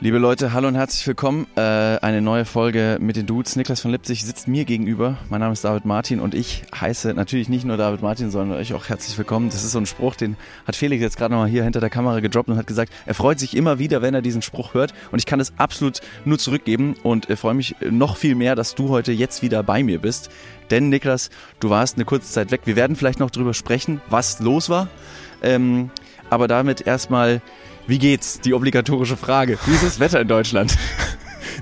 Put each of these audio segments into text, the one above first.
Liebe Leute, hallo und herzlich willkommen. Äh, eine neue Folge mit den Dudes. Niklas von Lipzig sitzt mir gegenüber. Mein Name ist David Martin und ich heiße natürlich nicht nur David Martin, sondern euch auch herzlich willkommen. Das ist so ein Spruch, den hat Felix jetzt gerade nochmal hier hinter der Kamera gedroppt und hat gesagt, er freut sich immer wieder, wenn er diesen Spruch hört. Und ich kann es absolut nur zurückgeben und äh, freue mich noch viel mehr, dass du heute jetzt wieder bei mir bist. Denn Niklas, du warst eine kurze Zeit weg. Wir werden vielleicht noch drüber sprechen, was los war. Ähm, aber damit erstmal wie geht's? Die obligatorische Frage. Wie ist das Wetter in Deutschland?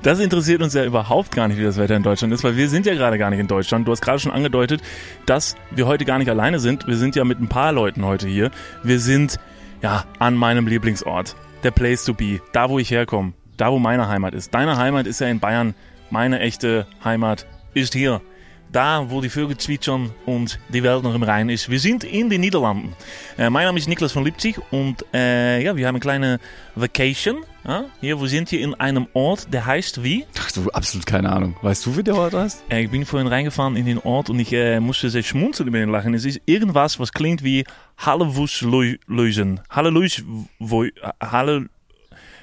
Das interessiert uns ja überhaupt gar nicht, wie das Wetter in Deutschland ist, weil wir sind ja gerade gar nicht in Deutschland. Du hast gerade schon angedeutet, dass wir heute gar nicht alleine sind. Wir sind ja mit ein paar Leuten heute hier. Wir sind ja an meinem Lieblingsort. Der Place to be. Da, wo ich herkomme. Da, wo meine Heimat ist. Deine Heimat ist ja in Bayern. Meine echte Heimat ist hier da, wo die Vögel zwitschern und die Welt noch im Rein ist. Wir sind in den Niederlanden. Äh, mein Name ist Niklas von Lipzig und äh, ja, wir haben eine kleine Vacation. Ja? Hier, wir sind hier in einem Ort, der heißt wie? Ach du, absolut keine Ahnung. Weißt du, wie der Ort heißt? Äh, ich bin vorhin reingefahren in den Ort und ich äh, musste sehr schmunzeln über den Lachen. Es ist irgendwas, was klingt wie Hallewuslösen. Halleluja, Halle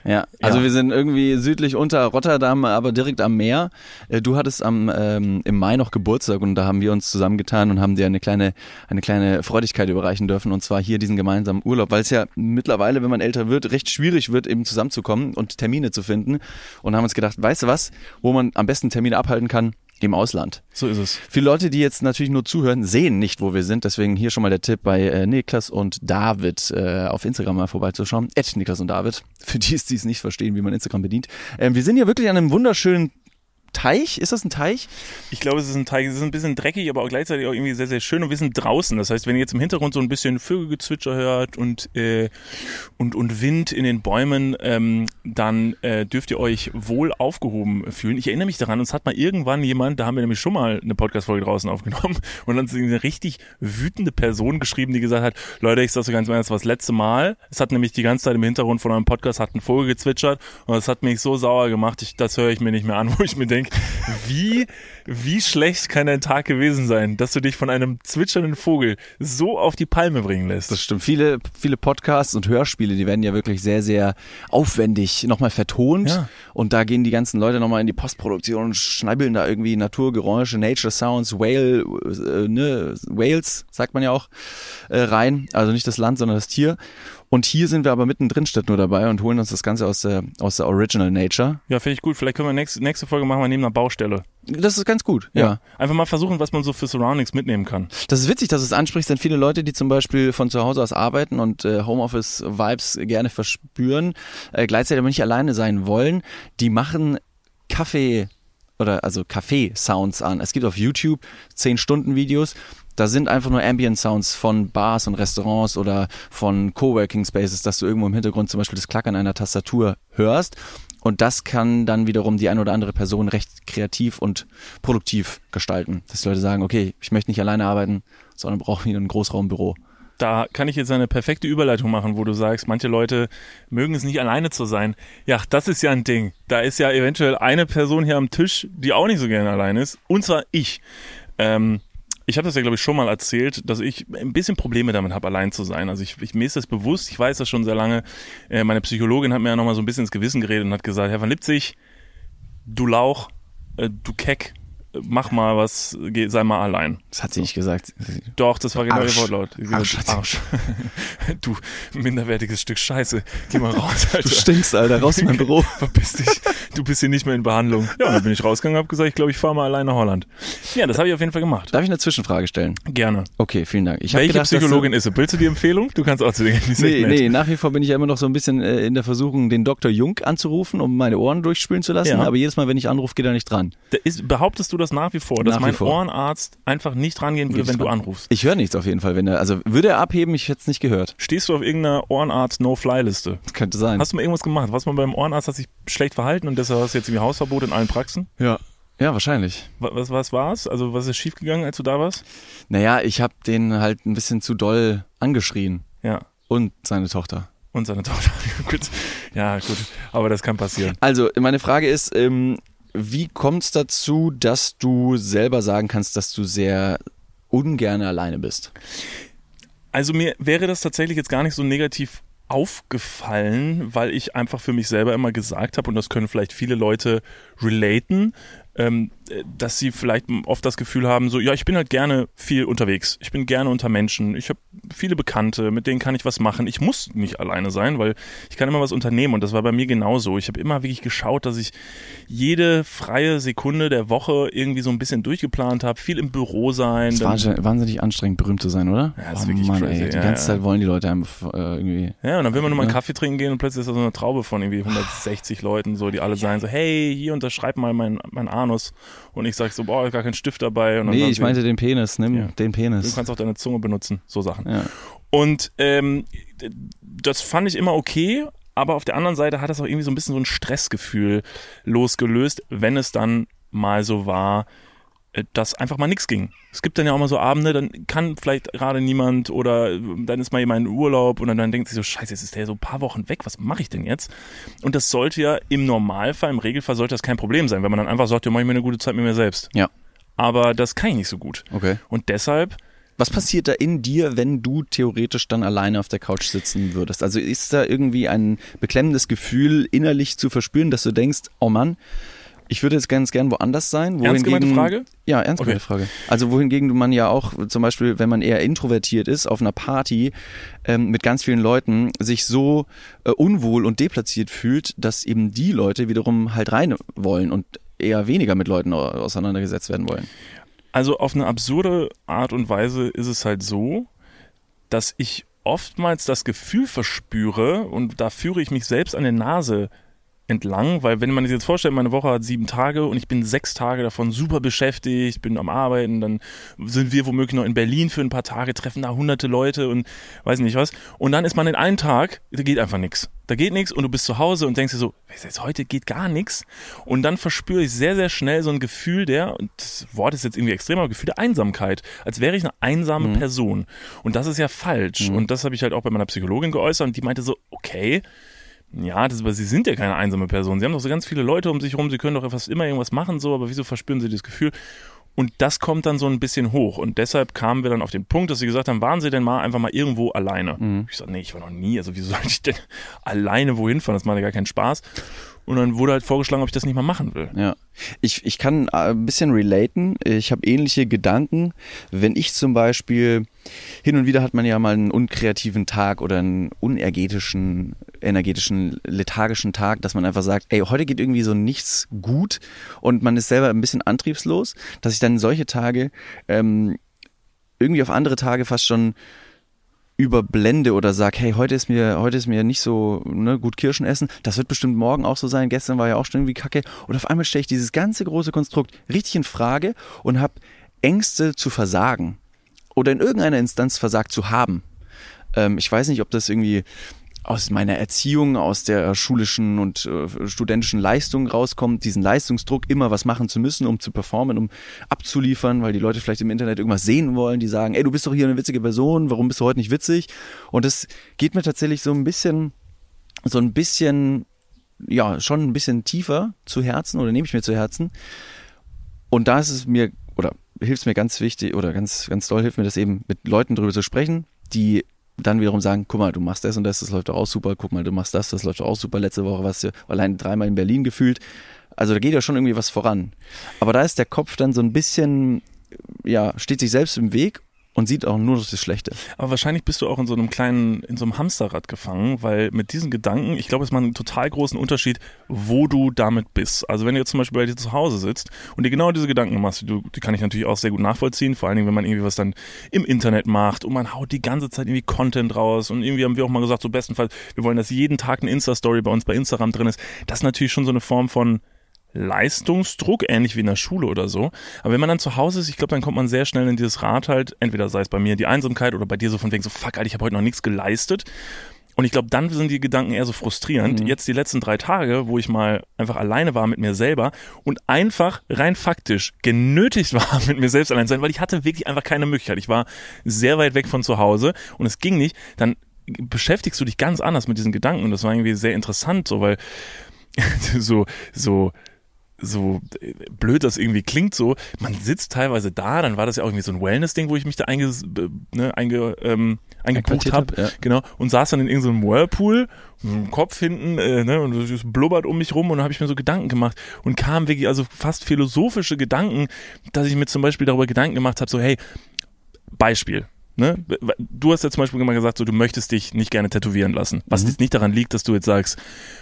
ja, also ja. wir sind irgendwie südlich unter Rotterdam, aber direkt am Meer. Äh, du hattest am ähm, im Mai noch Geburtstag und da haben wir uns zusammengetan und haben dir eine kleine eine kleine Freudigkeit überreichen dürfen und zwar hier diesen gemeinsamen Urlaub, weil es ja mittlerweile, wenn man älter wird, recht schwierig wird, eben zusammenzukommen und Termine zu finden und haben uns gedacht, weißt du was, wo man am besten Termine abhalten kann, im Ausland. So ist es. Viele Leute, die jetzt natürlich nur zuhören, sehen nicht, wo wir sind. Deswegen hier schon mal der Tipp bei äh, Niklas und David äh, auf Instagram mal vorbeizuschauen. Ed Niklas und David. Für die, die es nicht verstehen, wie man Instagram bedient. Ähm, wir sind hier wirklich an einem wunderschönen Teich? Ist das ein Teich? Ich glaube, es ist ein Teich. Es ist ein bisschen dreckig, aber auch gleichzeitig auch irgendwie sehr, sehr schön. Und wir sind draußen. Das heißt, wenn ihr jetzt im Hintergrund so ein bisschen Vögelgezwitscher hört und, äh, und, und Wind in den Bäumen, ähm, dann äh, dürft ihr euch wohl aufgehoben fühlen. Ich erinnere mich daran, uns hat mal irgendwann jemand, da haben wir nämlich schon mal eine Podcast-Folge draußen aufgenommen und dann ist eine richtig wütende Person geschrieben, die gesagt hat, Leute, ich sag so ganz ehrlich, das war das letzte Mal. Es hat nämlich die ganze Zeit im Hintergrund von einem Podcast hat ein Vogel gezwitschert und das hat mich so sauer gemacht, ich, das höre ich mir nicht mehr an, wo ich mir denke, denke, wie, wie schlecht kann dein Tag gewesen sein, dass du dich von einem zwitschernden Vogel so auf die Palme bringen lässt. Das stimmt. Viele, viele Podcasts und Hörspiele, die werden ja wirklich sehr, sehr aufwendig nochmal vertont. Ja. Und da gehen die ganzen Leute nochmal in die Postproduktion und schneibeln da irgendwie Naturgeräusche, Nature Sounds, Whale, äh, ne, Whales, sagt man ja auch, äh, rein. Also nicht das Land, sondern das Tier. Und hier sind wir aber mittendrin statt nur dabei und holen uns das Ganze aus der, aus der Original Nature. Ja, finde ich gut. Vielleicht können wir nächste, nächste Folge machen wir neben einer Baustelle. Das ist ganz gut, ja. ja. Einfach mal versuchen, was man so für Surroundings mitnehmen kann. Das ist witzig, dass du es ansprichst, denn viele Leute, die zum Beispiel von zu Hause aus arbeiten und äh, Homeoffice-Vibes gerne verspüren, äh, gleichzeitig aber nicht alleine sein wollen, die machen Kaffee oder also Kaffee-Sounds an. Es gibt auf YouTube 10-Stunden-Videos, da sind einfach nur Ambient Sounds von Bars und Restaurants oder von Coworking Spaces, dass du irgendwo im Hintergrund zum Beispiel das Klackern einer Tastatur hörst. Und das kann dann wiederum die eine oder andere Person recht kreativ und produktiv gestalten. Dass die Leute sagen, okay, ich möchte nicht alleine arbeiten, sondern brauche hier ein Großraumbüro. Da kann ich jetzt eine perfekte Überleitung machen, wo du sagst, manche Leute mögen es nicht alleine zu sein. Ja, das ist ja ein Ding. Da ist ja eventuell eine Person hier am Tisch, die auch nicht so gerne allein ist. Und zwar ich. Ähm, ich habe das ja, glaube ich, schon mal erzählt, dass ich ein bisschen Probleme damit habe, allein zu sein. Also ich, ich, mir ist das bewusst, ich weiß das schon sehr lange. Äh, meine Psychologin hat mir ja nochmal so ein bisschen ins Gewissen geredet und hat gesagt, Herr van Lipzig, du Lauch, äh, du Keck, mach mal was, geh, sei mal allein. Das hat sie nicht gesagt. Doch, das war genau ihr Wortlaut. Arsch, Arsch. du minderwertiges Stück Scheiße. Geh mal raus, Alter. Du stinkst, Alter. Raus in mein Büro. Verpiss dich. Du bist hier nicht mehr in Behandlung. Ja, dann bin ich rausgegangen und hab gesagt, ich glaube, ich fahre mal allein nach Holland. Ja, das habe ich auf jeden Fall gemacht. Darf ich eine Zwischenfrage stellen? Gerne. Okay, vielen Dank. Ich Welche gedacht, Psychologin ist es? Willst du die Empfehlung? Du kannst auch zu den Nee, nee, nach wie vor bin ich ja immer noch so ein bisschen äh, in der Versuchung, den Dr. Jung anzurufen, um meine Ohren durchspülen zu lassen. Ja. Aber jedes Mal, wenn ich anrufe, geht er nicht dran. Ist, behauptest du das nach wie vor? Dass mein Ohrenarzt einfach nicht rangehen würde, wenn du anrufst. Ich höre nichts auf jeden Fall, wenn er, also würde er abheben, ich hätte es nicht gehört. Stehst du auf irgendeiner Ohrenarzt-No-Fly-Liste? Könnte sein. Hast du mal irgendwas gemacht? Was man beim Ohrenarzt hat sich schlecht verhalten und deshalb hast du jetzt irgendwie Hausverbot in allen Praxen? Ja. Ja, wahrscheinlich. Was, was war's? Also was ist schiefgegangen, als du da warst? Naja, ich habe den halt ein bisschen zu doll angeschrien. Ja. Und seine Tochter. Und seine Tochter. gut. Ja, gut. Aber das kann passieren. Also, meine Frage ist, ähm, wie kommt es dazu, dass du selber sagen kannst, dass du sehr ungern alleine bist? Also mir wäre das tatsächlich jetzt gar nicht so negativ aufgefallen, weil ich einfach für mich selber immer gesagt habe, und das können vielleicht viele Leute relaten, ähm, dass sie vielleicht oft das Gefühl haben, so, ja, ich bin halt gerne viel unterwegs. Ich bin gerne unter Menschen. Ich habe viele Bekannte, mit denen kann ich was machen. Ich muss nicht alleine sein, weil ich kann immer was unternehmen. Und das war bei mir genauso. Ich habe immer wirklich geschaut, dass ich jede freie Sekunde der Woche irgendwie so ein bisschen durchgeplant habe. Viel im Büro sein. Es war wahnsinnig anstrengend, berühmt zu sein, oder? Ja, das ist oh, wirklich Mann, crazy. Ey, die ja, ganze. Zeit wollen die Leute einem äh, irgendwie. Ja, und dann will man nur mal einen Kaffee trinken gehen und plötzlich ist da so eine Traube von irgendwie 160 Leuten, so, die alle sagen so, hey, hier unterschreib mal mein, mein Anus. Und ich sag so, boah, gar kein Stift dabei. Und nee, ich meinte den Penis, nimm ja. den Penis. Du kannst auch deine Zunge benutzen, so Sachen. Ja. Und ähm, das fand ich immer okay, aber auf der anderen Seite hat das auch irgendwie so ein bisschen so ein Stressgefühl losgelöst, wenn es dann mal so war, dass einfach mal nichts ging. Es gibt dann ja auch mal so Abende, dann kann vielleicht gerade niemand oder dann ist mal jemand in Urlaub und dann, dann denkt sich so, scheiße, jetzt ist der so ein paar Wochen weg, was mache ich denn jetzt? Und das sollte ja im Normalfall, im Regelfall sollte das kein Problem sein, wenn man dann einfach sagt, ja, mach ich mir eine gute Zeit mit mir selbst. Ja. Aber das kann ich nicht so gut. Okay. Und deshalb was passiert da in dir, wenn du theoretisch dann alleine auf der Couch sitzen würdest? Also ist da irgendwie ein beklemmendes Gefühl innerlich zu verspüren, dass du denkst, oh Mann, ich würde jetzt ganz gern woanders sein. Ernst gemeinte Frage? Ja, ernst gemeinte okay. Frage. Also wohingegen man ja auch zum Beispiel, wenn man eher introvertiert ist, auf einer Party ähm, mit ganz vielen Leuten sich so äh, unwohl und deplatziert fühlt, dass eben die Leute wiederum halt rein wollen und eher weniger mit Leuten auseinandergesetzt werden wollen. Also auf eine absurde Art und Weise ist es halt so, dass ich oftmals das Gefühl verspüre und da führe ich mich selbst an der Nase entlang, weil wenn man sich jetzt vorstellt, meine Woche hat sieben Tage und ich bin sechs Tage davon super beschäftigt, bin am Arbeiten, dann sind wir womöglich noch in Berlin für ein paar Tage, treffen da hunderte Leute und weiß nicht was. Und dann ist man in einem Tag, da geht einfach nichts. Da geht nichts und du bist zu Hause und denkst dir so, jetzt heute geht gar nichts. Und dann verspüre ich sehr, sehr schnell so ein Gefühl der, und das Wort ist jetzt irgendwie extrem, aber Gefühl der Einsamkeit, als wäre ich eine einsame mhm. Person. Und das ist ja falsch. Mhm. Und das habe ich halt auch bei meiner Psychologin geäußert und die meinte so, okay, ja, das, aber sie sind ja keine einsame Person. Sie haben doch so ganz viele Leute um sich herum, sie können doch fast immer irgendwas machen, so, aber wieso verspüren sie das Gefühl? Und das kommt dann so ein bisschen hoch. Und deshalb kamen wir dann auf den Punkt, dass sie gesagt haben, waren sie denn mal einfach mal irgendwo alleine? Mhm. Ich sag, nee, ich war noch nie. Also wieso sollte ich denn alleine wohin fahren? Das macht ja gar keinen Spaß. Und dann wurde halt vorgeschlagen, ob ich das nicht mal machen will. Ja. Ich, ich kann äh, ein bisschen relaten. Ich habe ähnliche Gedanken. Wenn ich zum Beispiel, hin und wieder hat man ja mal einen unkreativen Tag oder einen unergetischen, energetischen, lethargischen Tag, dass man einfach sagt, ey, heute geht irgendwie so nichts gut und man ist selber ein bisschen antriebslos, dass ich dann solche Tage ähm, irgendwie auf andere Tage fast schon überblende oder sag, hey, heute ist mir, heute ist mir nicht so ne, gut Kirschen essen, das wird bestimmt morgen auch so sein, gestern war ja auch schon irgendwie kacke. Und auf einmal stelle ich dieses ganze große Konstrukt richtig in Frage und habe Ängste zu versagen oder in irgendeiner Instanz versagt zu haben. Ähm, ich weiß nicht, ob das irgendwie aus meiner Erziehung, aus der schulischen und äh, studentischen Leistung rauskommt, diesen Leistungsdruck, immer was machen zu müssen, um zu performen, um abzuliefern, weil die Leute vielleicht im Internet irgendwas sehen wollen, die sagen, ey, du bist doch hier eine witzige Person, warum bist du heute nicht witzig? Und das geht mir tatsächlich so ein bisschen, so ein bisschen, ja, schon ein bisschen tiefer zu Herzen oder nehme ich mir zu Herzen. Und da ist es mir, oder hilft es mir ganz wichtig, oder ganz, ganz toll hilft mir das eben, mit Leuten drüber zu sprechen, die dann wiederum sagen, guck mal, du machst das und das, das läuft auch super, guck mal, du machst das, das läuft auch super. Letzte Woche warst du allein dreimal in Berlin gefühlt. Also da geht ja schon irgendwie was voran. Aber da ist der Kopf dann so ein bisschen, ja, steht sich selbst im Weg und sieht auch nur das Schlechte. Aber wahrscheinlich bist du auch in so einem kleinen, in so einem Hamsterrad gefangen, weil mit diesen Gedanken, ich glaube, es macht einen total großen Unterschied, wo du damit bist. Also wenn du jetzt zum Beispiel bei dir zu Hause sitzt und dir genau diese Gedanken machst, die, die kann ich natürlich auch sehr gut nachvollziehen, vor allen Dingen, wenn man irgendwie was dann im Internet macht und man haut die ganze Zeit irgendwie Content raus und irgendwie haben wir auch mal gesagt, so bestenfalls, wir wollen, dass jeden Tag eine Insta-Story bei uns bei Instagram drin ist. Das ist natürlich schon so eine Form von Leistungsdruck, ähnlich wie in der Schule oder so. Aber wenn man dann zu Hause ist, ich glaube, dann kommt man sehr schnell in dieses Rad halt, entweder sei es bei mir die Einsamkeit oder bei dir so von wegen so, fuck, Alter, ich habe heute noch nichts geleistet. Und ich glaube, dann sind die Gedanken eher so frustrierend. Mhm. Jetzt die letzten drei Tage, wo ich mal einfach alleine war mit mir selber und einfach rein faktisch genötigt war, mit mir selbst allein zu sein, weil ich hatte wirklich einfach keine Möglichkeit. Ich war sehr weit weg von zu Hause und es ging nicht. Dann beschäftigst du dich ganz anders mit diesen Gedanken und das war irgendwie sehr interessant, so weil so so so blöd das irgendwie klingt so, man sitzt teilweise da, dann war das ja auch irgendwie so ein Wellness-Ding, wo ich mich da einge, ne, einge, ähm, eingebucht habe, hab, ja. genau, und saß dann in irgendeinem Whirlpool, Kopf hinten, äh, ne, und es blubbert um mich rum und dann habe ich mir so Gedanken gemacht und kam wirklich, also fast philosophische Gedanken, dass ich mir zum Beispiel darüber Gedanken gemacht habe, so hey, Beispiel, Ne? Du hast ja zum Beispiel immer gesagt, so, du möchtest dich nicht gerne tätowieren lassen. Was Mhm. jetzt nicht daran liegt, dass du jetzt sagst,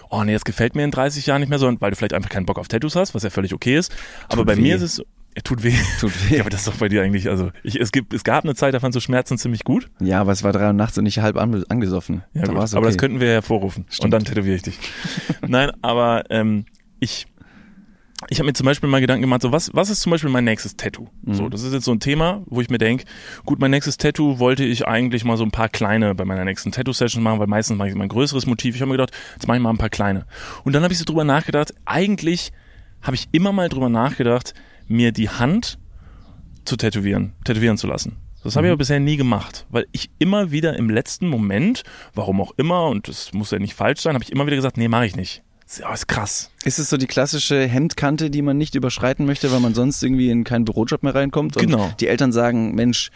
oh nee, das gefällt mir in 30 Jahren nicht mehr, sondern weil du vielleicht einfach keinen Bock auf Tattoos hast, was ja völlig okay ist. Aber Tut bei weh. mir ist es so, ja, tut weh. Tut weh. Ja, aber das ist doch bei dir eigentlich, also ich, es gibt, es gab eine Zeit, da fandst du Schmerzen ziemlich gut. Ja, aber es war drei Uhr nachts und ich halb an, angesoffen. Ja, da war's Aber das okay. könnten wir ja hervorrufen. Und Stimmt. dann tätowiere ich dich. Nein, aber ähm, ich, ich habe mir zum Beispiel mal Gedanken gemacht, so was, was ist zum Beispiel mein nächstes Tattoo? Mhm. So, das ist jetzt so ein Thema, wo ich mir denke, gut, mein nächstes Tattoo wollte ich eigentlich mal so ein paar kleine bei meiner nächsten Tattoo-Session machen, weil meistens mache ich immer ein größeres Motiv. Ich habe mir gedacht, jetzt mache ich mal ein paar kleine. Und dann habe ich so drüber nachgedacht, eigentlich habe ich immer mal drüber nachgedacht, mir die Hand zu tätowieren, tätowieren zu lassen. Das habe ich aber bisher nie gemacht, weil ich immer wieder im letzten Moment, warum auch immer, und das muss ja nicht falsch sein, habe ich immer wieder gesagt, nee, mache ich nicht. Ja, ist krass. Ist es so die klassische Hemdkante, die man nicht überschreiten möchte, weil man sonst irgendwie in keinen Bürojob mehr reinkommt? Genau. Die Eltern sagen, Mensch,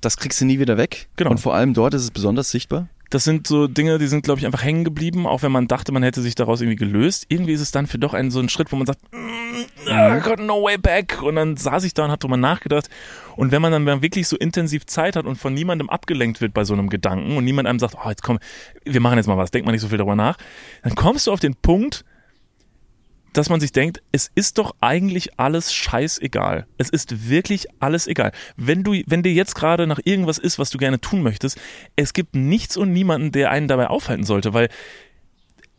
das kriegst du nie wieder weg. Genau. Und vor allem dort ist es besonders sichtbar. Das sind so Dinge, die sind, glaube ich, einfach hängen geblieben, auch wenn man dachte, man hätte sich daraus irgendwie gelöst. Irgendwie ist es dann für doch ein, so ein Schritt, wo man sagt, mm, ah, got no way back. Und dann saß ich da und habe drüber nachgedacht. Und wenn man dann wirklich so intensiv Zeit hat und von niemandem abgelenkt wird bei so einem Gedanken und niemand einem sagt, oh, jetzt komm, wir machen jetzt mal was, denk mal nicht so viel darüber nach, dann kommst du auf den Punkt, dass man sich denkt, es ist doch eigentlich alles scheißegal. Es ist wirklich alles egal. Wenn du, wenn dir jetzt gerade nach irgendwas ist, was du gerne tun möchtest, es gibt nichts und niemanden, der einen dabei aufhalten sollte, weil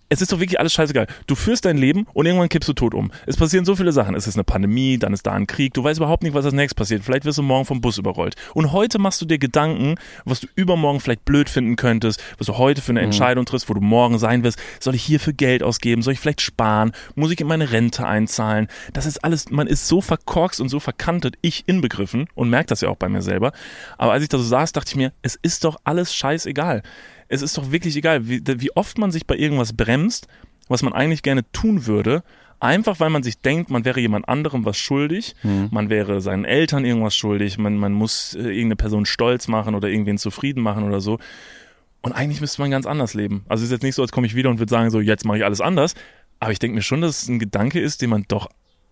es ist doch wirklich alles scheißegal. Du führst dein Leben und irgendwann kippst du tot um. Es passieren so viele Sachen. Es ist eine Pandemie, dann ist da ein Krieg. Du weißt überhaupt nicht, was als nächstes passiert. Vielleicht wirst du morgen vom Bus überrollt. Und heute machst du dir Gedanken, was du übermorgen vielleicht blöd finden könntest, was du heute für eine Entscheidung triffst, wo du morgen sein wirst. Soll ich hierfür Geld ausgeben? Soll ich vielleicht sparen? Muss ich in meine Rente einzahlen? Das ist alles, man ist so verkorkst und so verkantet, ich inbegriffen und merkt das ja auch bei mir selber. Aber als ich da so saß, dachte ich mir, es ist doch alles scheißegal es ist doch wirklich egal, wie, wie oft man sich bei irgendwas bremst, was man eigentlich gerne tun würde, einfach weil man sich denkt, man wäre jemand anderem was schuldig, man wäre seinen Eltern irgendwas schuldig, man, man muss äh, irgendeine Person stolz machen oder irgendwen zufrieden machen oder so. Und eigentlich müsste man ganz anders leben. Also es ist jetzt nicht so, als komme ich wieder und würde sagen, so jetzt mache ich alles anders. Aber ich denke mir schon, dass es ein Gedanke ist, den man doch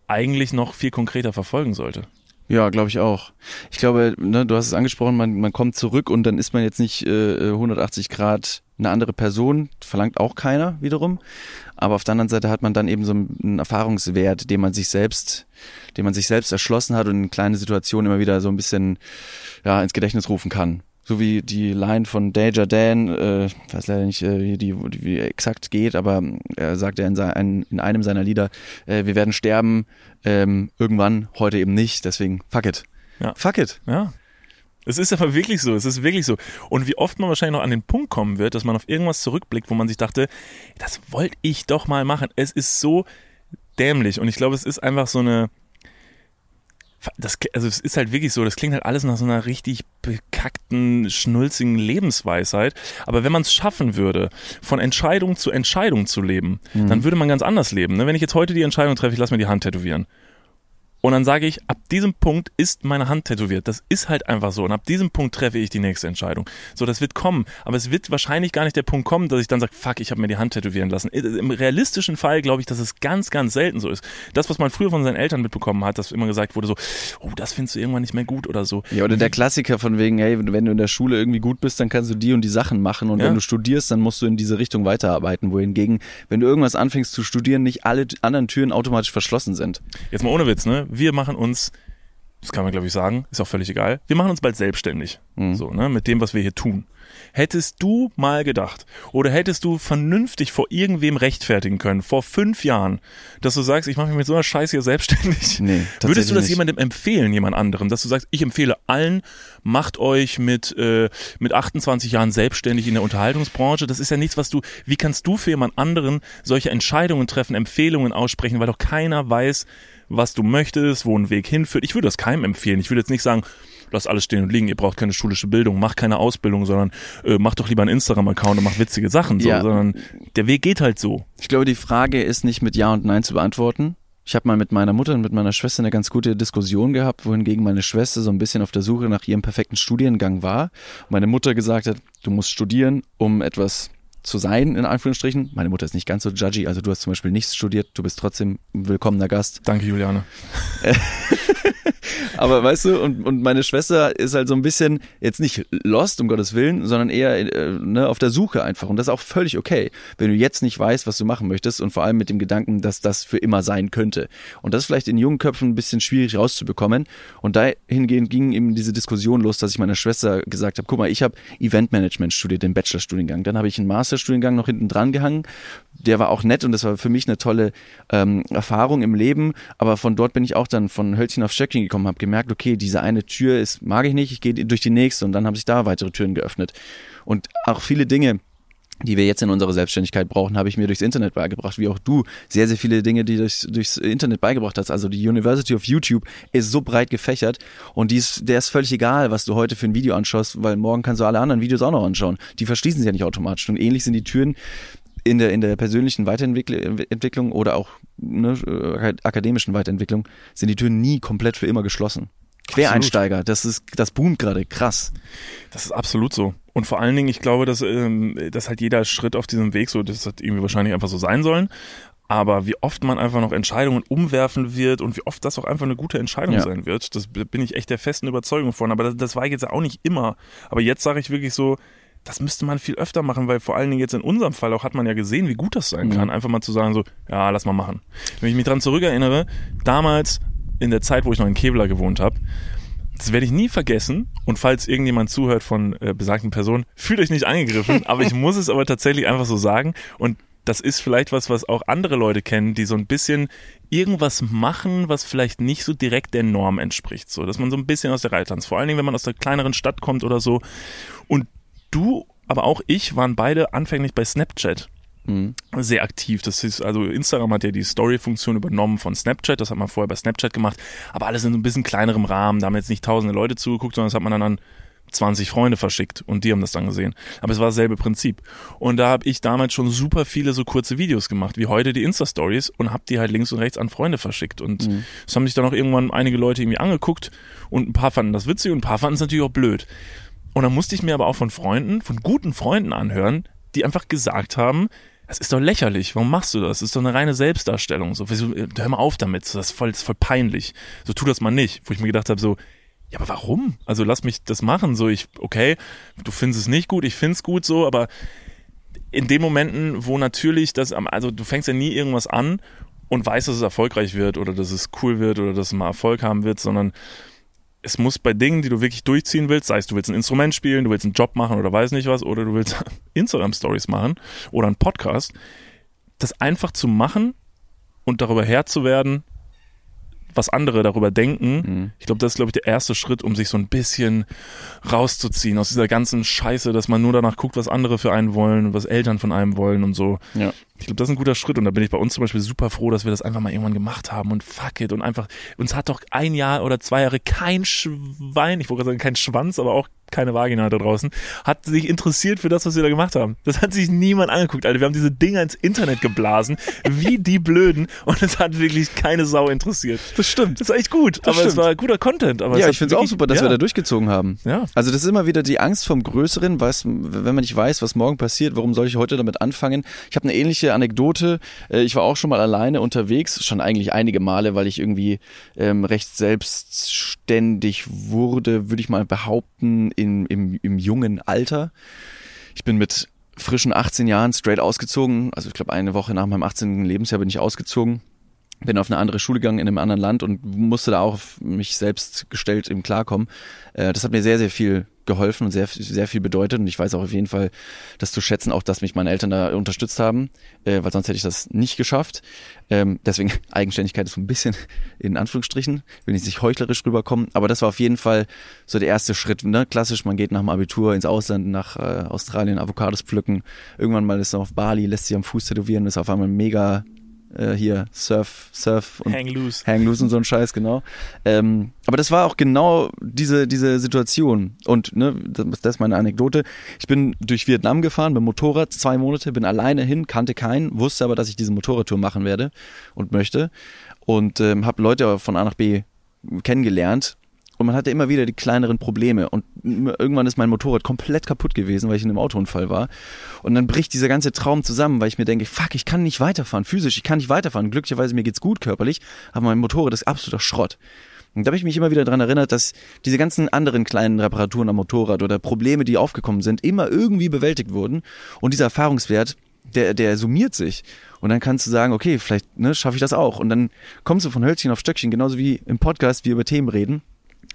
eigentlich noch viel konkreter verfolgen sollte. Ja, glaube ich auch. Ich glaube, ne, du hast es angesprochen, man, man kommt zurück und dann ist man jetzt nicht äh, 180 Grad eine andere Person, verlangt auch keiner wiederum. Aber auf der anderen Seite hat man dann eben so einen Erfahrungswert, den man sich selbst, den man sich selbst erschlossen hat und in kleine Situationen immer wieder so ein bisschen ja, ins Gedächtnis rufen kann. So wie die Line von Danger Dan, äh, ich weiß leider nicht, äh, wie die, wie exakt geht, aber er sagt ja in, sein, in einem seiner Lieder, äh, wir werden sterben, ähm, irgendwann, heute eben nicht, deswegen fuck it. Ja. Fuck it. Ja. Es ist aber wirklich so, es ist wirklich so. Und wie oft man wahrscheinlich noch an den Punkt kommen wird, dass man auf irgendwas zurückblickt, wo man sich dachte, das wollte ich doch mal machen. Es ist so dämlich. Und ich glaube, es ist einfach so eine. Das, also es ist halt wirklich so, das klingt halt alles nach so einer richtig bekackten, schnulzigen Lebensweisheit. Aber wenn man es schaffen würde, von Entscheidung zu Entscheidung zu leben, dann würde man ganz anders leben. ne? Wenn ich jetzt heute die Entscheidung treffe, ich lasse mir die Hand tätowieren. Und dann sage ich, ab diesem Punkt ist meine Hand tätowiert. Das ist halt einfach so. Und ab diesem Punkt treffe ich die nächste Entscheidung. So, das wird kommen. Aber es wird wahrscheinlich gar nicht der Punkt kommen, dass ich dann sage, fuck, ich habe mir die Hand tätowieren lassen. Im realistischen Fall glaube ich, dass es ganz, ganz selten so ist. Das, was man früher von seinen Eltern mitbekommen hat, dass immer gesagt wurde so, oh, das findest du irgendwann nicht mehr gut oder so. Ja, oder der Klassiker von wegen, hey, wenn du in der Schule irgendwie gut bist, dann kannst du die und die Sachen machen und Ja. wenn du studierst, dann musst du in diese Richtung weiterarbeiten, wohingegen, wenn du irgendwas anfängst zu studieren, nicht alle anderen Türen automatisch verschlossen sind. Jetzt mal ohne Witz, ne? Wir machen uns, das kann man glaube ich sagen, ist auch völlig egal, wir machen uns bald selbstständig. So, ne? Mit dem, was wir hier tun. Hättest du mal gedacht oder hättest du vernünftig vor irgendwem rechtfertigen können, vor fünf Jahren, dass du sagst, ich mache mich mit so einer Scheiße hier selbstständig? Nee, Würdest du das nicht. jemandem empfehlen, jemand anderem, dass du sagst, ich empfehle allen, macht euch mit, äh, mit 28 Jahren selbstständig in der Unterhaltungsbranche? Das ist ja nichts, was du, wie kannst du für jemand anderen solche Entscheidungen treffen, Empfehlungen aussprechen, weil doch keiner weiß, was du möchtest, wo ein Weg hinführt. Ich würde das keinem empfehlen. Ich würde jetzt nicht sagen, lasst alles stehen und liegen, ihr braucht keine schulische Bildung, macht keine Ausbildung, sondern äh, macht doch lieber einen Instagram-Account und macht witzige Sachen, so, Ja. sondern der Weg geht halt so. Ich glaube, die Frage ist nicht mit Ja und Nein zu beantworten. Ich habe mal mit meiner Mutter und mit meiner Schwester eine ganz gute Diskussion gehabt, wohingegen meine Schwester so ein bisschen auf der Suche nach ihrem perfekten Studiengang war. Meine Mutter gesagt hat, du musst studieren, um etwas zu sein, in Anführungsstrichen. Meine Mutter ist nicht ganz so judgy, also du hast zum Beispiel nichts studiert, du bist trotzdem ein willkommener Gast. Danke, Juliane. Aber weißt du, und, und meine Schwester ist halt so ein bisschen jetzt nicht lost, um Gottes Willen, sondern eher äh, ne, auf der Suche einfach. Und das ist auch völlig okay, wenn du jetzt nicht weißt, was du machen möchtest und vor allem mit dem Gedanken, dass das für immer sein könnte. Und das ist vielleicht in jungen Köpfen ein bisschen schwierig rauszubekommen. Und dahingehend ging eben diese Diskussion los, dass ich meiner Schwester gesagt habe, guck mal, ich habe Eventmanagement studiert, den Bachelorstudiengang. Dann habe ich einen Masterstudiengang noch hinten dran gehangen. Der war auch nett und das war für mich eine tolle ähm, Erfahrung im Leben. Aber von dort bin ich auch dann von Hölzchen auf Stöckchen gekommen, habe gemerkt, okay, diese eine Tür ist, mag ich nicht, ich gehe durch die nächste und dann haben sich da weitere Türen geöffnet. Und auch viele Dinge, die wir jetzt in unserer Selbstständigkeit brauchen, habe ich mir durchs Internet beigebracht, wie auch du sehr, sehr viele Dinge, die durchs, durchs Internet beigebracht hast. Also die University of YouTube ist so breit gefächert und die ist, der ist völlig egal, was du heute für ein Video anschaust, weil morgen kannst du alle anderen Videos auch noch anschauen. Die verschließen sich ja nicht automatisch. Und ähnlich sind die Türen in der, in der persönlichen Weiterentwicklung oder auch ne, akademischen Weiterentwicklung sind die Türen nie komplett für immer geschlossen. Quereinsteiger, absolut. das ist, das boomt gerade krass. Das ist absolut so. Und vor allen Dingen, ich glaube, dass, ähm, dass halt jeder Schritt auf diesem Weg so, das hat irgendwie wahrscheinlich einfach so sein sollen. Aber wie oft man einfach noch Entscheidungen umwerfen wird und wie oft das auch einfach eine gute Entscheidung ja. sein wird, das bin ich echt der festen Überzeugung von. Aber das, das war jetzt auch nicht immer. Aber jetzt sage ich wirklich so, das müsste man viel öfter machen, weil vor allen Dingen jetzt in unserem Fall auch hat man ja gesehen, wie gut das sein kann. Mhm. Einfach mal zu sagen so, ja, lass mal machen. Wenn ich mich dran zurückerinnere, damals in der Zeit, wo ich noch in Kevlar gewohnt habe, das werde ich nie vergessen. Und falls irgendjemand zuhört von äh, besagten Personen, fühlt euch nicht angegriffen, aber ich muss es aber tatsächlich einfach so sagen. Und das ist vielleicht was, was auch andere Leute kennen, die so ein bisschen irgendwas machen, was vielleicht nicht so direkt der Norm entspricht. So, dass man so ein bisschen aus der Reihe tanzt. Vor allen Dingen, wenn man aus der kleineren Stadt kommt oder so. Und du, aber auch ich waren beide anfänglich bei Snapchat. Mhm. Sehr aktiv. Das ist, also Instagram hat ja die Story-Funktion übernommen von Snapchat. Das hat man vorher bei Snapchat gemacht. Aber alles in ein bisschen kleinerem Rahmen. Da haben jetzt nicht tausende Leute zugeguckt, sondern das hat man dann an 20 Freunde verschickt und die haben das dann gesehen. Aber es war dasselbe Prinzip. Und da habe ich damals schon super viele so kurze Videos gemacht, wie heute die Insta-Stories und habe die halt links und rechts an Freunde verschickt. Und mhm. das haben sich dann auch irgendwann einige Leute irgendwie angeguckt und ein paar fanden das witzig und ein paar fanden es natürlich auch blöd. Und dann musste ich mir aber auch von Freunden, von guten Freunden anhören, die einfach gesagt haben, das ist doch lächerlich. Warum machst du das? Das ist doch eine reine Selbstdarstellung. So, hör mal auf damit. Das ist voll, das ist voll peinlich. So, tu das mal nicht. Wo ich mir gedacht habe, so, ja, aber warum? Also lass mich das machen. So, ich, okay, du findest es nicht gut, ich find's gut so, aber in den Momenten, wo natürlich das, also du fängst ja nie irgendwas an und weißt, dass es erfolgreich wird oder dass es cool wird oder dass es mal Erfolg haben wird, sondern es muss bei Dingen, die du wirklich durchziehen willst, sei es du willst ein Instrument spielen, du willst einen Job machen oder weiß nicht was, oder du willst Instagram-Stories machen oder einen Podcast, das einfach zu machen und darüber Herr zu werden, was andere darüber denken. Mhm. Ich glaube, das ist, glaube ich, der erste Schritt, um sich so ein bisschen rauszuziehen aus dieser ganzen Scheiße, dass man nur danach guckt, was andere für einen wollen, was Eltern von einem wollen und so. Ja. Ich glaube, das ist ein guter Schritt und da bin ich bei uns zum Beispiel super froh, dass wir das einfach mal irgendwann gemacht haben und fuck it und einfach, uns hat doch ein Jahr oder zwei Jahre kein Schwein, ich wollte sagen kein Schwanz, aber auch keine Vagina da draußen, hat sich interessiert für das, was wir da gemacht haben. Das hat sich niemand angeguckt, Alter. Wir haben diese Dinger ins Internet geblasen, wie die Blöden, und es hat wirklich keine Sau interessiert. Das stimmt. Das war echt gut, das aber stimmt. es war guter Content. Aber ja, ich finde es auch super, dass ja. wir da durchgezogen haben. Ja. Also das ist immer wieder die Angst vom Größeren, was, wenn man nicht weiß, was morgen passiert, warum soll ich heute damit anfangen? Ich habe eine ähnliche Anekdote. Äh, ich war auch schon mal alleine unterwegs, schon eigentlich einige Male, weil ich irgendwie ähm, recht selbstständig wurde, würde ich mal behaupten, in, im, im jungen Alter. Ich bin mit frischen 18 Jahren straight ausgezogen. Also ich glaube, eine Woche nach meinem 18. Lebensjahr bin ich ausgezogen. Bin auf eine andere Schule gegangen in einem anderen Land und musste da auch auf mich selbst gestellt im Klarkommen. Äh, das hat mir sehr, sehr viel geholfen und sehr, sehr viel bedeutet. Und ich weiß auch auf jeden Fall, das zu schätzen, auch dass mich meine Eltern da unterstützt haben, äh, weil sonst hätte ich das nicht geschafft. Ähm, deswegen Eigenständigkeit ist so ein bisschen in Anführungsstrichen, will nicht heuchlerisch rüberkommen, aber das war auf jeden Fall so der erste Schritt. Ne? Klassisch, man geht nach dem Abitur ins Ausland, nach äh, Australien, Avocados pflücken. Irgendwann mal ist man auf Bali, lässt sich am Fuß tätowieren, ist auf einmal mega äh, hier Surf, Surf und Hang loose. Hang loose und so ein Scheiß, genau. Ähm, aber das war auch genau diese, diese Situation. Und ne, das, das ist meine Anekdote. Ich bin durch Vietnam gefahren mit Motorrad, zwei Monate, bin alleine hin, kannte keinen, wusste aber, dass ich diese Motorradtour machen werde und möchte. Und ähm, habe Leute von A nach B kennengelernt. Und man hatte immer wieder die kleineren Probleme. Und irgendwann ist mein Motorrad komplett kaputt gewesen, weil ich in einem Autounfall war. Und dann bricht dieser ganze Traum zusammen, weil ich mir denke, fuck, ich kann nicht weiterfahren, physisch, ich kann nicht weiterfahren. Glücklicherweise mir geht's gut körperlich, aber mein Motorrad ist absoluter Schrott. Und da habe ich mich immer wieder dran erinnert, dass diese ganzen anderen kleinen Reparaturen am Motorrad oder Probleme, die aufgekommen sind, immer irgendwie bewältigt wurden. Und dieser Erfahrungswert, der, der summiert sich. Und dann kannst du sagen, okay, vielleicht ne, schaffe ich das auch. Und dann kommst du von Hölzchen auf Stöckchen, genauso wie im Podcast wir über Themen reden.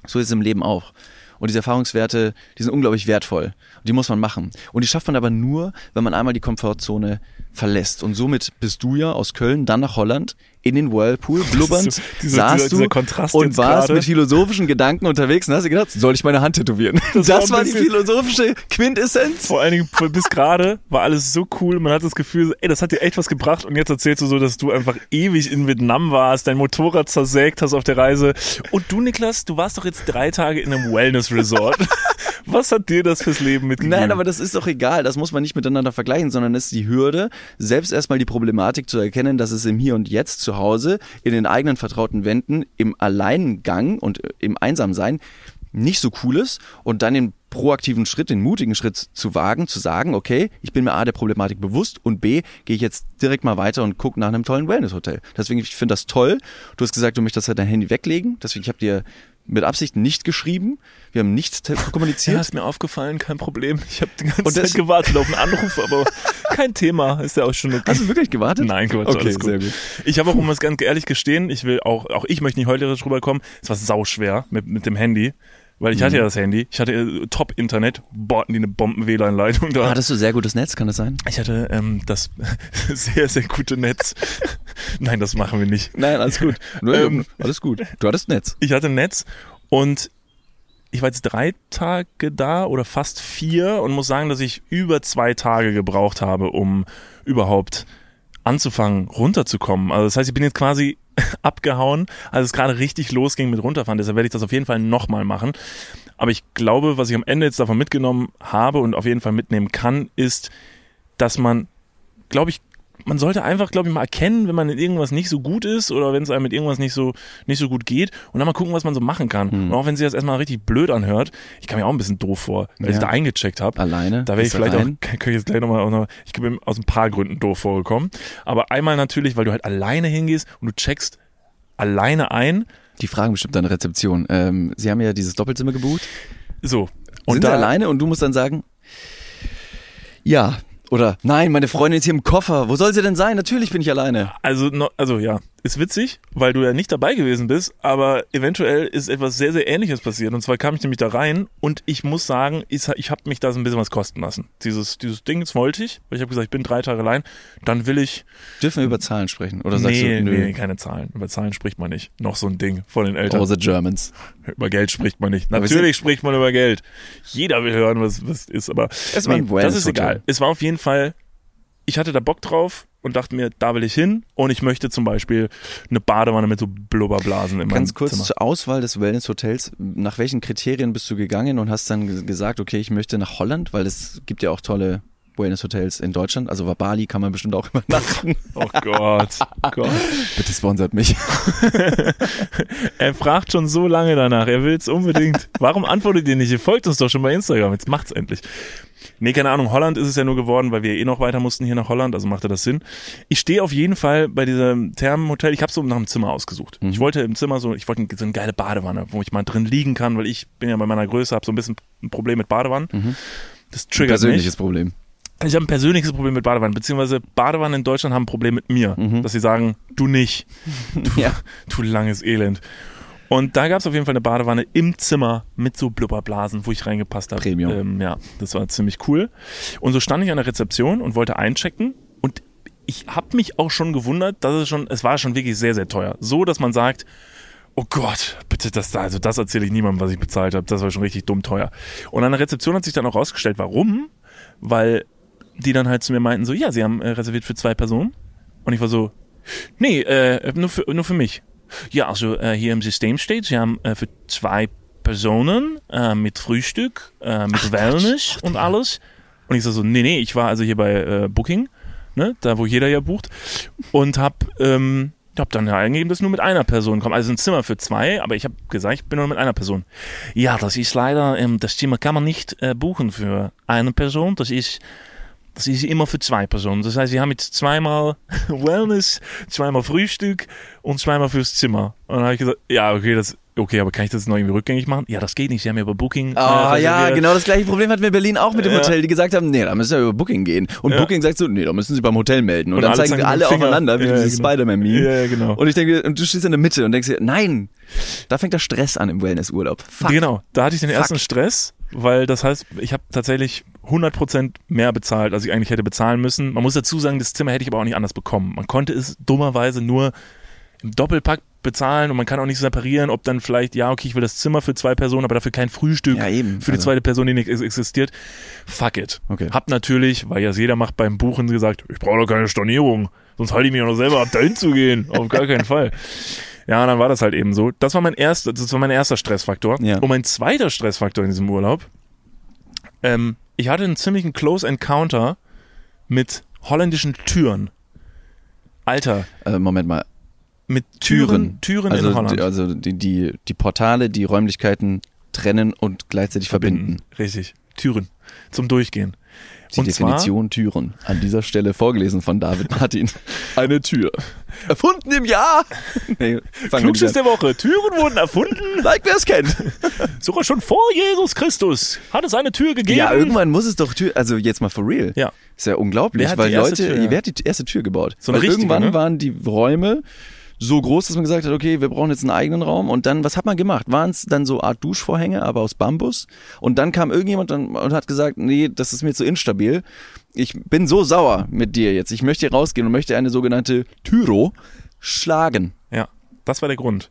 So ist es im Leben auch. Und diese Erfahrungswerte, die sind unglaublich wertvoll. Die muss man machen. Und die schafft man aber nur, wenn man einmal die Komfortzone verlässt. Und somit bist du ja aus Köln dann nach Holland in den Whirlpool blubbernd, So, dieser- saßt dieser- dieser du Kontrast und warst gerade. mit philosophischen Gedanken unterwegs und hast dir gedacht, soll ich meine Hand tätowieren? Das, war ein war die philosophische Quintessenz. Vor allen Dingen bis gerade war alles so cool. Man hat das Gefühl, ey, das hat dir echt was gebracht. Und jetzt erzählst du so, dass du einfach ewig in Vietnam warst, dein Motorrad zersägt hast auf der Reise. Und du, Niklas, du warst doch jetzt drei Tage in einem Wellness-Resort. was hat dir das fürs Leben mitgegeben? Nein, aber das ist doch egal. Das muss man nicht miteinander vergleichen, sondern es ist die Hürde, selbst erstmal die Problematik zu erkennen, dass es im Hier und Jetzt zu Hause, in den eigenen vertrauten Wänden, im Alleingang und äh, im Einsamsein nicht so cool ist und dann den proaktiven Schritt, den mutigen Schritt zu wagen, zu sagen, okay, ich bin mir A der Problematik bewusst und B, gehe ich jetzt direkt mal weiter und gucke nach einem tollen Wellness-Hotel. Deswegen, ich finde das toll. Du hast gesagt, du möchtest halt dein Handy weglegen. Deswegen, ich habe dir mit Absicht nicht geschrieben. Wir haben nichts kommuniziert. Ja, ist mir aufgefallen, kein Problem. Ich habe die ganze Und Zeit gewartet auf einen Anruf, aber kein Thema. Ist ja auch schon okay. Hast du wirklich gewartet? Nein, Quatsch, Okay, alles gut. sehr gut. Ich habe auch, um es ganz ehrlich gestehen, ich will auch, auch ich möchte nicht heuchlerisch rüberkommen. Es war sauschwer mit, mit dem Handy. Weil ich hatte Mhm. ja das Handy, ich hatte äh, Top-Internet, boah, die eine Bomben-WLAN-Leitung da. Hattest du sehr gutes Netz, kann das sein? Ich hatte ähm, das sehr, sehr gute Netz. Nein, das machen wir nicht. Nein, alles gut. Nur, Ähm, alles gut. Du hattest Netz. Ich hatte Netz und ich war jetzt drei Tage da oder fast vier und muss sagen, dass ich über zwei Tage gebraucht habe, um überhaupt anzufangen, runterzukommen. Also das heißt, ich bin jetzt quasi abgehauen, als es gerade richtig losging mit runterfahren. Deshalb werde ich das auf jeden Fall nochmal machen. Aber ich glaube, was ich am Ende jetzt davon mitgenommen habe und auf jeden Fall mitnehmen kann, ist, dass man, glaube ich, man sollte einfach, glaube ich, mal erkennen, wenn man in irgendwas nicht so gut ist oder wenn es einem mit irgendwas nicht so, nicht so gut geht und dann mal gucken, was man so machen kann. Hm. Und auch wenn sich das erstmal richtig blöd anhört, ich kam mir auch ein bisschen doof vor, weil ich Ja. da eingecheckt habe. Alleine. Da wäre ich vielleicht rein? auch, kann ich jetzt gleich nochmal, noch, ich bin aus ein paar Gründen doof vorgekommen. Aber einmal natürlich, weil du halt alleine hingehst und du checkst alleine ein. Die fragen bestimmt der Rezeption. Ähm, Sie haben ja dieses Doppelzimmer gebucht. So. Und sind da, Sie alleine und du musst dann sagen, ja. Oder nein, meine Freundin ist hier im Koffer. Wo soll sie denn sein? Natürlich bin ich alleine. Also, no, also ja, ist witzig, weil du ja nicht dabei gewesen bist, aber eventuell ist etwas sehr, sehr Ähnliches passiert. Und zwar kam ich nämlich da rein und ich muss sagen, ich, ich habe mich da so ein bisschen was kosten lassen. Dieses, dieses Ding, das wollte ich, weil ich habe gesagt, ich bin drei Tage allein, dann will ich. Dürfen wir über Zahlen sprechen? Oder sagst nee, du, nö, nee, keine Zahlen. Über Zahlen spricht man nicht. Noch so ein Ding von den Eltern. all the Germans. Über Geld spricht man nicht. Natürlich spricht man über Geld. Jeder will hören, was, was ist, aber Es war ein das ist egal. Es war auf jeden Fall, ich hatte da Bock drauf und dachte mir, da will ich hin und ich möchte zum Beispiel eine Badewanne mit so Blubberblasen in Ganz kurz Zimmer. zur Auswahl des Wellness-Hotels. Nach welchen Kriterien bist du gegangen und hast dann ge- gesagt, okay, ich möchte nach Holland, weil es gibt ja auch tolle Wellness-Hotels in Deutschland. Also war Bali kann man bestimmt auch übernachten. Oh Gott, Gott. Bitte sponsert mich. Er fragt schon so lange danach, er will es unbedingt. Warum antwortet ihr nicht? Ihr folgt uns doch schon bei Instagram, jetzt macht's endlich. Nee, keine Ahnung, Holland ist es ja nur geworden, weil wir eh noch weiter mussten hier nach Holland, also machte das Sinn. Ich stehe auf jeden Fall bei diesem Thermenhotel, ich habe so nach einem Zimmer ausgesucht. Ich wollte im Zimmer so, ich wollte so eine geile Badewanne, wo ich mal drin liegen kann, weil ich bin ja bei meiner Größe, habe so ein bisschen ein Problem mit Badewannen. Das triggert mich. Persönliches Problem. Ich habe ein persönliches Problem mit Badewannen, beziehungsweise Badewannen in Deutschland haben ein Problem mit mir, dass sie sagen, du nicht, du, Ja. du langes Elend. Und da gab es auf jeden Fall eine Badewanne im Zimmer mit so Blubberblasen, wo ich reingepasst habe. Premium. Ähm, ja, das war ziemlich cool. Und so stand ich an der Rezeption und wollte einchecken und ich habe mich auch schon gewundert, dass es schon, es war schon wirklich sehr, sehr teuer. So, dass man sagt, oh Gott, bitte das da, also das erzähle ich niemandem, was ich bezahlt habe. Das war schon richtig dumm teuer. Und an der Rezeption hat sich dann auch rausgestellt, warum? Weil die dann halt zu mir meinten so, ja, sie haben äh, reserviert für zwei Personen. Und ich war so, Nee, äh, nur, für, nur für mich. Ja, also äh, hier im System steht, sie haben äh, für zwei Personen äh, mit Frühstück, äh, mit Wellness und alles. Und ich so, so, nee, nee, ich war also hier bei äh, Booking, ne, da wo jeder ja bucht und hab, ähm, hab dann ja eingegeben, dass nur mit einer Person kommt. Also ein Zimmer für zwei, aber ich habe gesagt, ich bin nur mit einer Person. Ja, das ist leider, ähm, das Zimmer kann man nicht äh, buchen für eine Person. Das ist das ist immer für zwei Personen. Das heißt, sie haben jetzt zweimal Wellness, zweimal Frühstück und zweimal fürs Zimmer. Und dann habe ich gesagt, ja, okay, das okay, aber kann ich das noch irgendwie rückgängig machen? Ja, das geht nicht. Sie haben ja über Booking. Ah, äh, ja, genau das gleiche Problem hatten wir in Berlin auch mit dem Ja. Hotel, die gesagt haben, nee, da müssen wir über Booking gehen. Und Ja. Booking sagt so, nee, da müssen sie beim Hotel melden. Und, Und dann alle zeigen alle aufeinander, wie Ja, dieses genau. Spider-Man-Meme. Ja, ja, genau. Und ich denke, und du stehst in der Mitte und denkst dir, nein, da fängt der Stress an im Wellnessurlaub. Fuck. Genau, da hatte ich den Fuck. ersten Stress, weil das heißt, ich habe tatsächlich 100% mehr bezahlt, als ich eigentlich hätte bezahlen müssen. Man muss dazu sagen, das Zimmer hätte ich aber auch nicht anders bekommen. Man konnte es dummerweise nur im Doppelpack bezahlen und man kann auch nicht separieren, ob dann vielleicht, ja, okay, ich will das Zimmer für zwei Personen, aber dafür kein Frühstück Ja, eben. für die Also- zweite Person, die nicht ex- existiert. Fuck it. Okay. Hab natürlich, weil ja jeder macht beim Buchen gesagt, ich brauche doch keine Stornierung, sonst halte ich mich ja noch selber ab, dahin zu gehen. Auf gar keinen Fall. Ja, dann war das halt eben so. Das war mein erster, das war mein erster Stressfaktor. Ja. Und mein zweiter Stressfaktor in diesem Urlaub, ähm, ich hatte einen ziemlichen Close Encounter mit holländischen Türen. Alter, Äh, Moment mal. Mit Türen, Türen also, in Holland. Die, also die, die, die Portale, die Räumlichkeiten trennen und gleichzeitig verbinden. Richtig. Türen. Zum Durchgehen. Die Und Definition Türen. An dieser Stelle vorgelesen von David Martin. Eine Tür. Erfunden im Jahr. Nee, Klugschiss der Woche. Türen wurden erfunden. Like wer es kennt. Sogar schon vor Jesus Christus hat es eine Tür gegeben. Ja, irgendwann muss es doch Tür, also jetzt mal for real. Ja. Ist ja unglaublich, weil Leute, Tür? wer hat die erste Tür gebaut? So weil richtige, irgendwann ne? waren die Räume so groß, dass man gesagt hat, okay, wir brauchen jetzt einen eigenen Raum. Und dann, was hat man gemacht? Waren es dann so Art Duschvorhänge, aber aus Bambus? Und dann kam irgendjemand und hat gesagt, nee, das ist mir zu instabil. Ich bin so sauer mit dir jetzt. Ich möchte hier rausgehen und möchte eine sogenannte Tyro schlagen. Ja, das war der Grund.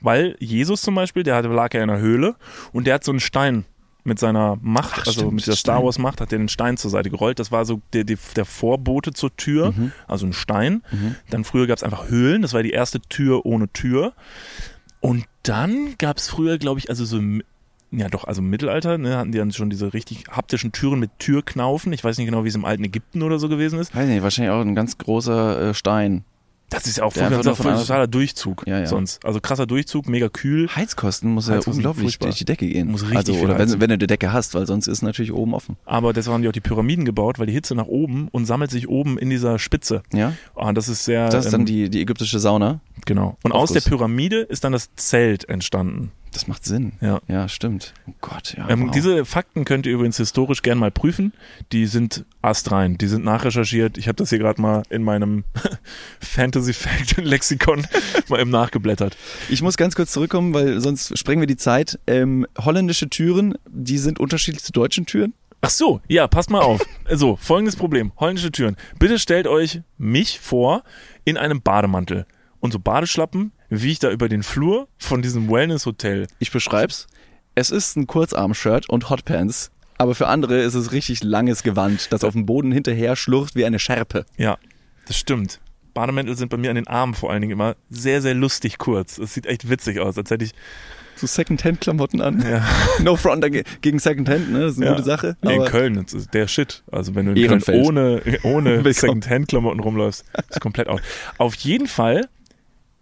Weil Jesus zum Beispiel, der lag ja in einer Höhle und der hat so einen Stein mit seiner Macht, Ach, also stimmt, mit der Star. Wars Macht, hat der den Stein zur Seite gerollt. Das war so der, der, der Vorbote zur Tür, Mhm. also ein Stein. Dann früher gab es einfach Höhlen, das war die erste Tür ohne Tür. Und dann gab es früher, glaube ich, also so ja doch, also im Mittelalter, ne, hatten die dann schon diese richtig haptischen Türen mit Türknaufen. Ich weiß nicht genau, wie es im alten Ägypten oder so gewesen ist. Weiß nicht, wahrscheinlich auch ein ganz großer äh, Stein. Das ist ja auch voll außen- totaler Durchzug Ja, ja. sonst. Also krasser Durchzug, mega kühl. Heizkosten muss ja Heizkosten unglaublich furchtbar. durch die Decke gehen. Muss richtig also, viel oder wenn, wenn du eine Decke hast, weil sonst ist natürlich oben offen. Aber deshalb haben die auch die Pyramiden gebaut, weil die Hitze nach oben und sammelt sich oben in dieser Spitze. Ja? Ah, das ist sehr. Das ist dann ähm, die, die ägyptische Sauna. Genau. Und aus der Pyramide ist dann das Zelt entstanden. Das macht Sinn. Ja. Ja, stimmt. Oh Gott, ja. Ähm, wow. Diese Fakten könnt ihr übrigens historisch gern mal prüfen. Die sind astrein, die sind nachrecherchiert. Ich habe das hier gerade mal in meinem Fantasy Fact Lexikon mal eben nachgeblättert. ich muss ganz kurz zurückkommen, weil sonst sprengen wir die Zeit. Ähm, holländische Türen, die sind unterschiedlich zu deutschen Türen. Ach so, ja, passt mal auf. So, folgendes Problem. Holländische Türen. Bitte stellt euch mich vor in einem Bademantel und so Badeschlappen, wie ich da über den Flur von diesem Wellness-Hotel. Ich beschreib's. Es ist ein Kurzarm-Shirt und Hotpants. Aber für andere ist es richtig langes Gewand, das auf dem Boden hinterher schlurft wie eine Schärpe. Ja, das stimmt. Bademäntel sind bei mir an den Armen vor allen Dingen immer sehr, sehr lustig kurz. Es sieht echt witzig aus, als hätte ich. So Secondhand-Klamotten an. Ja. No front gegen Secondhand, ne? Das ist eine Ja. gute Sache. Nee, in Köln, das ist der Shit. Also wenn du in Köln Ehrenfeld. ohne, ohne Willkommen. Second-Hand-Klamotten rumläufst, ist komplett out. Auf jeden Fall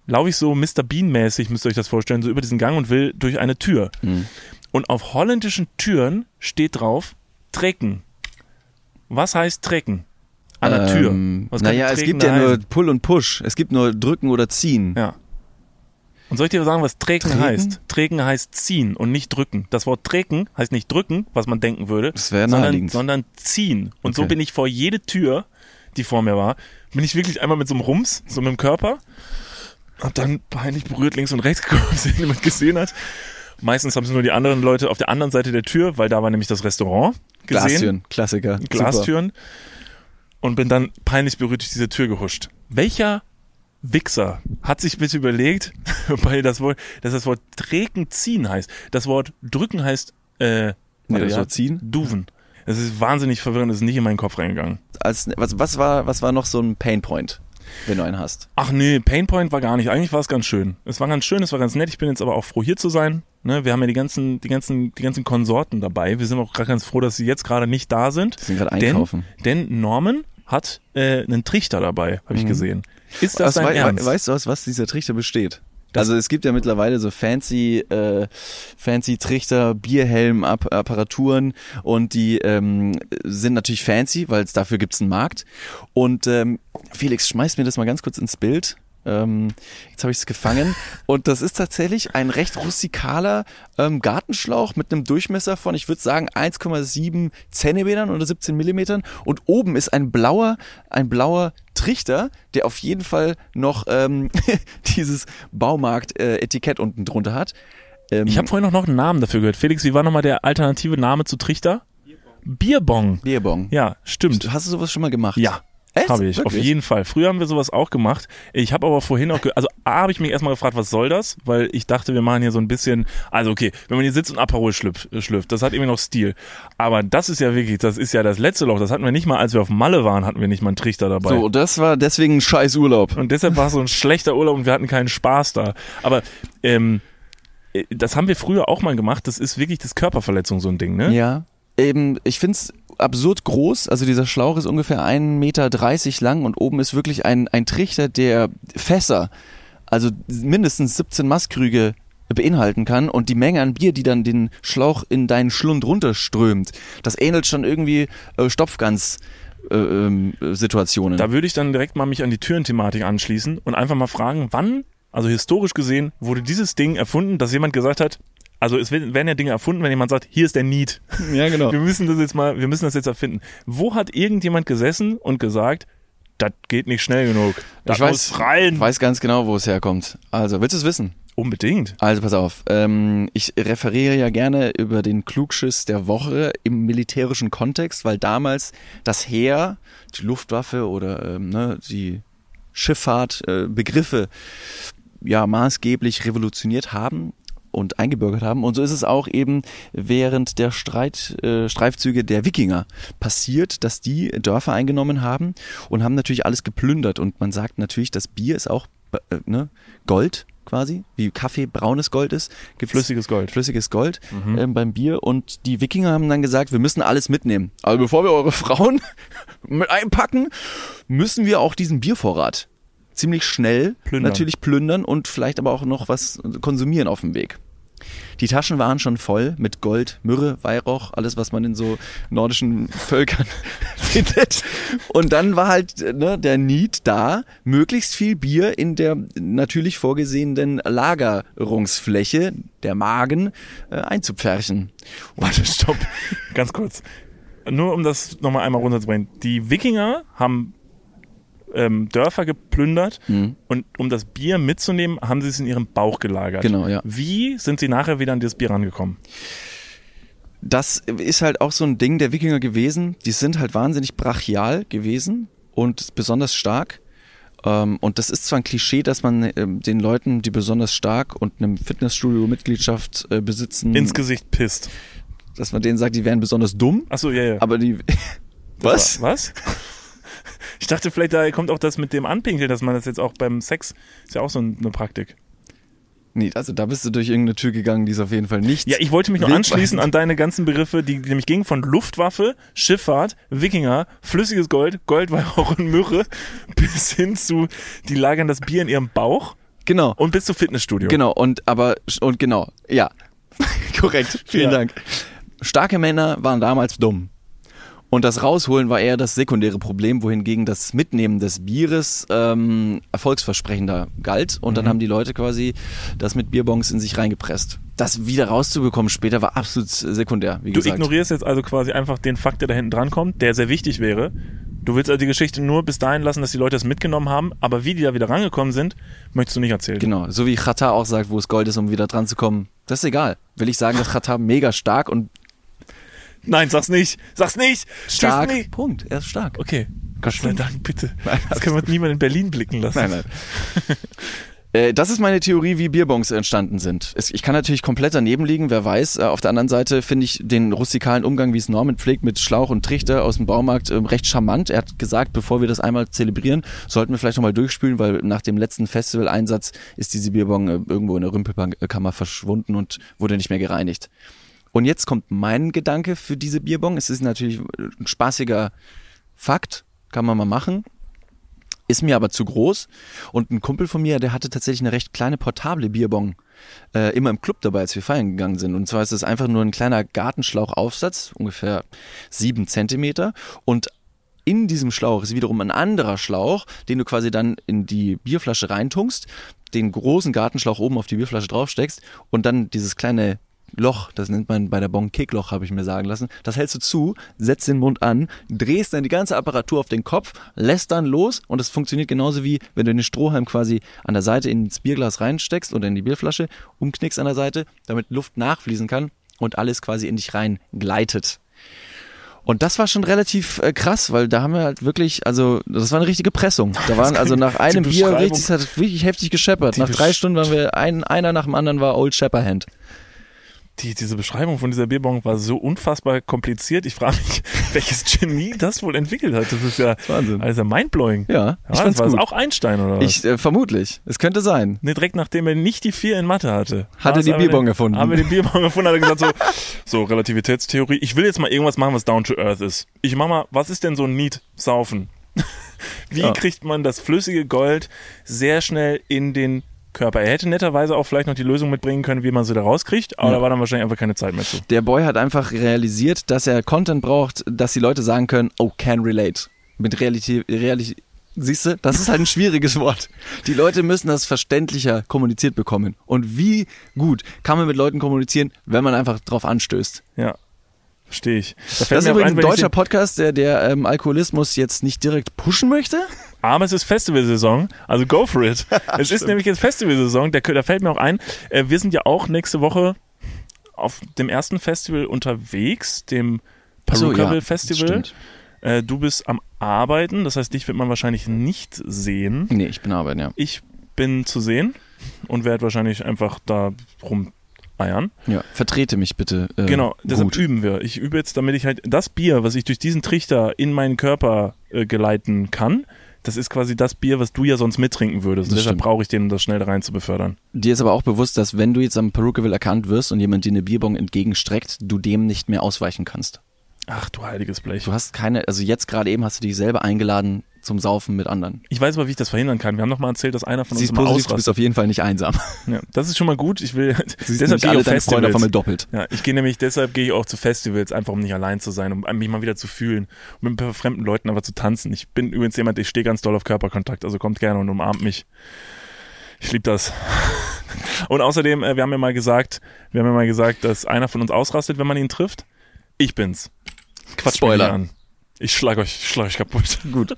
laufe ich so Mr. Bean-mäßig, müsst ihr euch das vorstellen, so über diesen Gang und will durch eine Tür. Mhm. Und auf holländischen Türen steht drauf Trecken. Was heißt Trecken? An der Tür. Ähm, könnte naja, es Trecken gibt ja da nur heißen? Pull und Push. Es gibt nur Drücken oder Ziehen. Ja. Und soll ich dir sagen, was Treten? heißt? Treten heißt ziehen und nicht drücken. Das Wort treten heißt nicht drücken, was man denken würde, Das wäre sondern, sondern ziehen. Und so Okay. bin ich vor jede Tür, die vor mir war, bin ich wirklich einmal mit so einem Rums, so mit dem Körper, hab dann peinlich berührt links und rechts geguckt, ob sich jemand gesehen hat. Meistens haben es nur die anderen Leute auf der anderen Seite der Tür, weil da war nämlich das Restaurant gesehen. Glastüren, Klassiker. Super. Glastüren und bin dann peinlich berührt durch diese Tür gehuscht. Welcher Wichser hat sich bitte überlegt, weil das Wort, dass das Wort Treten ziehen heißt. Das Wort drücken heißt äh, Nee, das ja, Wort ziehen? Duven. Es ist wahnsinnig verwirrend, es ist nicht in meinen Kopf reingegangen. Als, was, was, war, was war noch so ein Painpoint? Wenn du einen hast. Ach nee, Painpoint war gar nicht. Eigentlich war es ganz schön. Es war ganz schön, es war ganz nett. Ich bin jetzt aber auch froh, hier zu sein. Ne, wir haben ja die ganzen, die ganzen, die ganzen Konsorten dabei. Wir sind auch gerade ganz froh, dass sie jetzt gerade nicht da sind. Die sind gerade einkaufen. Denn, denn Norman hat äh, einen Trichter dabei, habe ich Mhm. gesehen. Ist das Was dein wei- Ernst? Weißt du, aus was dieser Trichter besteht? Also es gibt ja mittlerweile so fancy, äh, fancy Trichter, Bierhelm-Apparaturen und die ähm, sind natürlich fancy, weil es dafür gibt's einen Markt. Und ähm, Felix, schmeiß mir das mal ganz kurz ins Bild. Ähm, jetzt habe ich es gefangen. Und das ist tatsächlich ein recht rustikaler ähm, Gartenschlauch mit einem Durchmesser von, ich würde sagen, 1,7 Zentimetern oder 17 Millimetern. Und oben ist ein blauer, ein blauer Trichter, der auf jeden Fall noch ähm, dieses Baumarkt-Etikett unten drunter hat. Ähm, ich habe vorhin noch einen Namen dafür gehört. Felix, wie war nochmal der alternative Name zu Trichter? Bierbong. Bierbong. Ja, stimmt. Hast du sowas schon mal gemacht? Ja. Echt? Habe ich, auf Wirklich? jeden Fall. Früher haben wir sowas auch gemacht. Ich habe aber vorhin auch, also A, habe ich mich erstmal gefragt, was soll das? Weil ich dachte, wir machen hier so ein bisschen, also okay, wenn man hier sitzt und Aperol schlüpft, äh, schlüpft, das hat irgendwie noch Stil. Aber das ist ja wirklich, das ist ja das letzte Loch. Das hatten wir nicht mal, als wir auf Malle waren, hatten wir nicht mal einen Trichter dabei. So, das war deswegen ein scheiß Urlaub. Und deshalb war es so ein schlechter Urlaub und wir hatten keinen Spaß da. Aber ähm, äh, das haben wir früher auch mal gemacht. Das ist wirklich das Körperverletzung so ein Ding, ne? Ja. Eben, ich find's absurd groß. Also dieser Schlauch ist ungefähr 1,30 Meter lang und oben ist wirklich ein, ein Trichter, der Fässer, also mindestens 17 Maßkrüge beinhalten kann und die Menge an Bier, die dann den Schlauch in deinen Schlund runterströmt, das ähnelt schon irgendwie äh, Stopfgans äh, ähm, Situationen. Da würde ich dann direkt mal mich an die Türenthematik anschließen und einfach mal fragen, wann, also historisch gesehen, wurde dieses Ding erfunden, dass jemand gesagt hat, also es werden ja Dinge erfunden, wenn jemand sagt, hier ist der Need. ja, genau. Wir müssen das jetzt mal, wir müssen das jetzt erfinden. Wo hat irgendjemand gesessen und gesagt, das geht nicht schnell genug. Das Ich weiß, muss rein. weiß ganz genau, wo es herkommt. Also, willst du es wissen? Unbedingt. Also pass auf, ähm, ich referiere ja gerne über den Klugschiss der Woche im militärischen Kontext, weil damals das Heer, die Luftwaffe oder ähm, ne, die Schifffahrt äh, Begriffe ja maßgeblich revolutioniert haben und eingebürgert haben. Und so ist es auch eben während der Streit, äh, Streifzüge der Wikinger passiert, dass die Dörfer eingenommen haben und haben natürlich alles geplündert. Und man sagt natürlich, das Bier ist auch äh, ne, Gold quasi, wie Kaffee braunes Gold ist. Gibt's Flüssiges Gold. flüssiges Gold Mhm. ähm, beim Bier und die Wikinger haben dann gesagt, wir müssen alles mitnehmen. Also bevor wir eure Frauen mit einpacken, müssen wir auch diesen Biervorrat ziemlich schnell Plündern. natürlich plündern und vielleicht aber auch noch was konsumieren auf dem Weg. Die Taschen waren schon voll mit Gold, Myrrhe, Weihrauch, alles, was man in so nordischen Völkern findet. Und dann war halt ne, der Need da, möglichst viel Bier in der natürlich vorgesehenen Lagerungsfläche, der Magen, äh, einzupferchen. Warte, stopp. Ganz kurz. Nur um das nochmal einmal runterzubringen. Die Wikinger haben ähm, Dörfer geplündert Mhm. und um das Bier mitzunehmen, haben sie es in ihrem Bauch gelagert. Genau, ja. Wie sind sie nachher wieder an das Bier rangekommen? Das ist halt auch so ein Ding der Wikinger gewesen. Die sind halt wahnsinnig brachial gewesen und besonders stark. Ähm, und das ist zwar ein Klischee, dass man ähm, den Leuten, die besonders stark und einem Fitnessstudio-Mitgliedschaft äh, besitzen, Ins Gesicht pisst. dass man denen sagt, die wären besonders dumm. Achso, ja, ja. Aber die. Das war- Was? Ich dachte, vielleicht da kommt auch das mit dem Anpinkeln, dass man das jetzt auch beim Sex, ist ja auch so ein- eine Praktik. Nee, also da bist du durch irgendeine Tür gegangen, die ist auf jeden Fall nicht. Ja, ich wollte mich noch anschließen an deine ganzen Begriffe, die, die nämlich gingen von Luftwaffe, Schifffahrt, Wikinger, flüssiges Gold, Goldweihrauch und Myrrhe bis hin zu, die lagern das Bier in ihrem Bauch Genau. und bis zum Fitnessstudio. Genau, und aber und genau, ja. Korrekt. Vielen Ja. Dank. Starke Männer waren damals dumm. Und das Rausholen war eher das sekundäre Problem, wohingegen das Mitnehmen des Bieres ähm, erfolgsversprechender galt. Und dann Mhm. haben die Leute quasi das mit Bierbons in sich reingepresst. Das wieder rauszubekommen später war absolut sekundär, wie Du gesagt. ignorierst jetzt also quasi einfach den Fakt, der da hinten dran kommt, der sehr wichtig wäre. Du willst also die Geschichte nur bis dahin lassen, dass die Leute das mitgenommen haben, aber wie die da wieder rangekommen sind, möchtest du nicht erzählen. Genau, so wie Chata auch sagt, wo es Gold ist, um wieder dran zu kommen. Das ist egal. Will ich sagen, dass Chata mega stark und Nein, sag's nicht. Sag's nicht. stark. Nee. Punkt. Er ist stark. Okay. Gott sei. Dank, bitte. Nein, Das können wir niemand in Berlin blicken lassen. Nein, nein. Äh, das ist meine Theorie, wie Bierbongs entstanden sind. Ich kann natürlich komplett daneben liegen, wer weiß. Äh, auf der anderen Seite finde ich den rustikalen Umgang, wie es Norman pflegt, mit Schlauch und Trichter aus dem Baumarkt äh, recht charmant. Er hat gesagt, bevor wir das einmal zelebrieren, sollten wir vielleicht nochmal durchspülen, weil nach dem letzten Festivaleinsatz ist diese Bierbong äh, irgendwo in der Rümpelkammer verschwunden und wurde nicht mehr gereinigt. Und jetzt kommt mein Gedanke für diese Bierbong. Es ist natürlich ein spaßiger Fakt, kann man mal machen. Ist mir aber zu groß. Und ein Kumpel von mir, der hatte tatsächlich eine recht kleine portable Bierbong äh, immer im Club dabei, als wir feiern gegangen sind. Und zwar ist es einfach nur ein kleiner Gartenschlauchaufsatz, ungefähr sieben Zentimeter. Und in diesem Schlauch ist wiederum ein anderer Schlauch, den du quasi dann in die Bierflasche reintunkst, den großen Gartenschlauch oben auf die Bierflasche draufsteckst und dann dieses kleine Loch, das nennt man bei der Bon Kickloch, habe ich mir sagen lassen. Das hältst du zu, setzt den Mund an, drehst dann die ganze Apparatur auf den Kopf, lässt dann los und es funktioniert genauso wie wenn du den Strohhalm quasi an der Seite ins Bierglas reinsteckst oder in die Bierflasche, umknickst an der Seite, damit Luft nachfließen kann und alles quasi in dich rein gleitet. Und das war schon relativ äh, krass, weil da haben wir halt wirklich, also das war eine richtige Pressung. Da waren also nach einem Bier richtig, es hat wirklich heftig gescheppert. Nach drei Stunden waren wir ein, einer nach dem anderen war Old Shepperhand die, diese Beschreibung von dieser Bierbong war so unfassbar kompliziert. Ich frage mich, welches Genie das wohl entwickelt hat. Das ist ja Wahnsinn. Also mindblowing. Ja, ich ja, war das auch Einstein oder was? Ich, äh, vermutlich. Es könnte sein. Ne, direkt nachdem er nicht die vier in Mathe hatte. Hat er die Bierbong erfunden. Haben wir den Bierbong erfunden, hat er gesagt so, so Relativitätstheorie. Ich will jetzt mal irgendwas machen, was down to earth ist. Ich mach mal, was ist denn so ein Need saufen? Wie ja. kriegt man das flüssige Gold sehr schnell in den Körper. Er hätte netterweise auch vielleicht noch die Lösung mitbringen können, wie man sie da rauskriegt, aber ja. da war dann wahrscheinlich einfach keine Zeit mehr zu. Der Boy hat einfach realisiert, dass er Content braucht, dass die Leute sagen können, oh, can relate. Mit Realität, Realität, Siehst du, das ist halt ein schwieriges Wort. Die Leute müssen das verständlicher kommuniziert bekommen. Und wie gut kann man mit Leuten kommunizieren, wenn man einfach drauf anstößt? Ja. Verstehe ich. Da das ist übrigens ein deutscher Podcast, der, der ähm, Alkoholismus jetzt nicht direkt pushen möchte. Aber es ist Festivalsaison, also go for it. es ist nämlich jetzt Festivalsaison, da, da fällt mir auch ein, äh, wir sind ja auch nächste Woche auf dem ersten Festival unterwegs, dem Perukaville so, ja, Festival. Äh, du bist am Arbeiten, das heißt, dich wird man wahrscheinlich nicht sehen. Nee, ich bin arbeiten, ja. Ich bin zu sehen und werde wahrscheinlich einfach da rum eiern. Ja, vertrete mich bitte. Äh, genau, deshalb gut. üben wir. Ich übe jetzt, damit ich halt das Bier, was ich durch diesen Trichter in meinen Körper äh, geleiten kann, das ist quasi das Bier, was du ja sonst mittrinken würdest. Das deshalb brauche ich den, um das schnell rein zu befördern. Dir ist aber auch bewusst, dass wenn du jetzt am Perukaville erkannt wirst und jemand dir eine Bierbong entgegenstreckt, du dem nicht mehr ausweichen kannst. Ach du heiliges Blech. Du hast keine, also jetzt gerade eben hast du dich selber eingeladen zum Saufen mit anderen. Ich weiß aber, wie ich das verhindern kann. Wir haben noch mal erzählt, dass einer von Sie uns positiv, ausrastet. Du bist auf jeden Fall nicht einsam. Ja, das ist schon mal gut. Ich will Siehst deshalb gehe alle deine Freunde von mir doppelt. Ja, ich gehe nämlich deshalb gehe ich auch zu Festivals, einfach um nicht allein zu sein, um mich mal wieder zu fühlen, um mit ein paar fremden Leuten einfach zu tanzen. Ich bin übrigens jemand, ich stehe ganz doll auf Körperkontakt, also kommt gerne und umarmt mich. Ich liebe das. Und außerdem, äh, wir haben ja mal gesagt, wir haben ja mal gesagt, dass einer von uns ausrastet, wenn man ihn trifft. Ich bin's. Quatsch Spoiler. an. Ich schlag euch, ich schlag euch kaputt. Gut.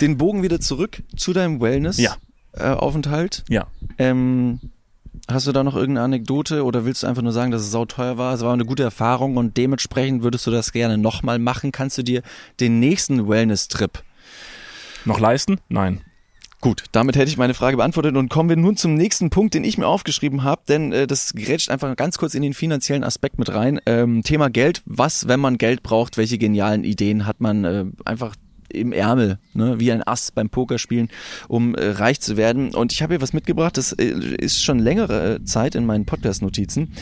Den Bogen wieder zurück zu deinem Wellness. Ja. Äh, Aufenthalt. Ja. Ähm, hast du da noch irgendeine Anekdote oder willst du einfach nur sagen, dass es sauteuer war? Es war eine gute Erfahrung und dementsprechend würdest du das gerne nochmal machen? Kannst du dir den nächsten Wellness-Trip noch leisten? Nein. Gut, damit hätte ich meine Frage beantwortet und kommen wir nun zum nächsten Punkt, den ich mir aufgeschrieben habe, denn äh, das grätscht einfach ganz kurz in den finanziellen Aspekt mit rein. Ähm, Thema Geld, was, wenn man Geld braucht, welche genialen Ideen hat man äh, einfach im Ärmel, ne, wie ein Ass beim Pokerspielen, um äh, reich zu werden. Und ich habe hier was mitgebracht, das äh, ist schon längere äh, Zeit in meinen Podcast-Notizen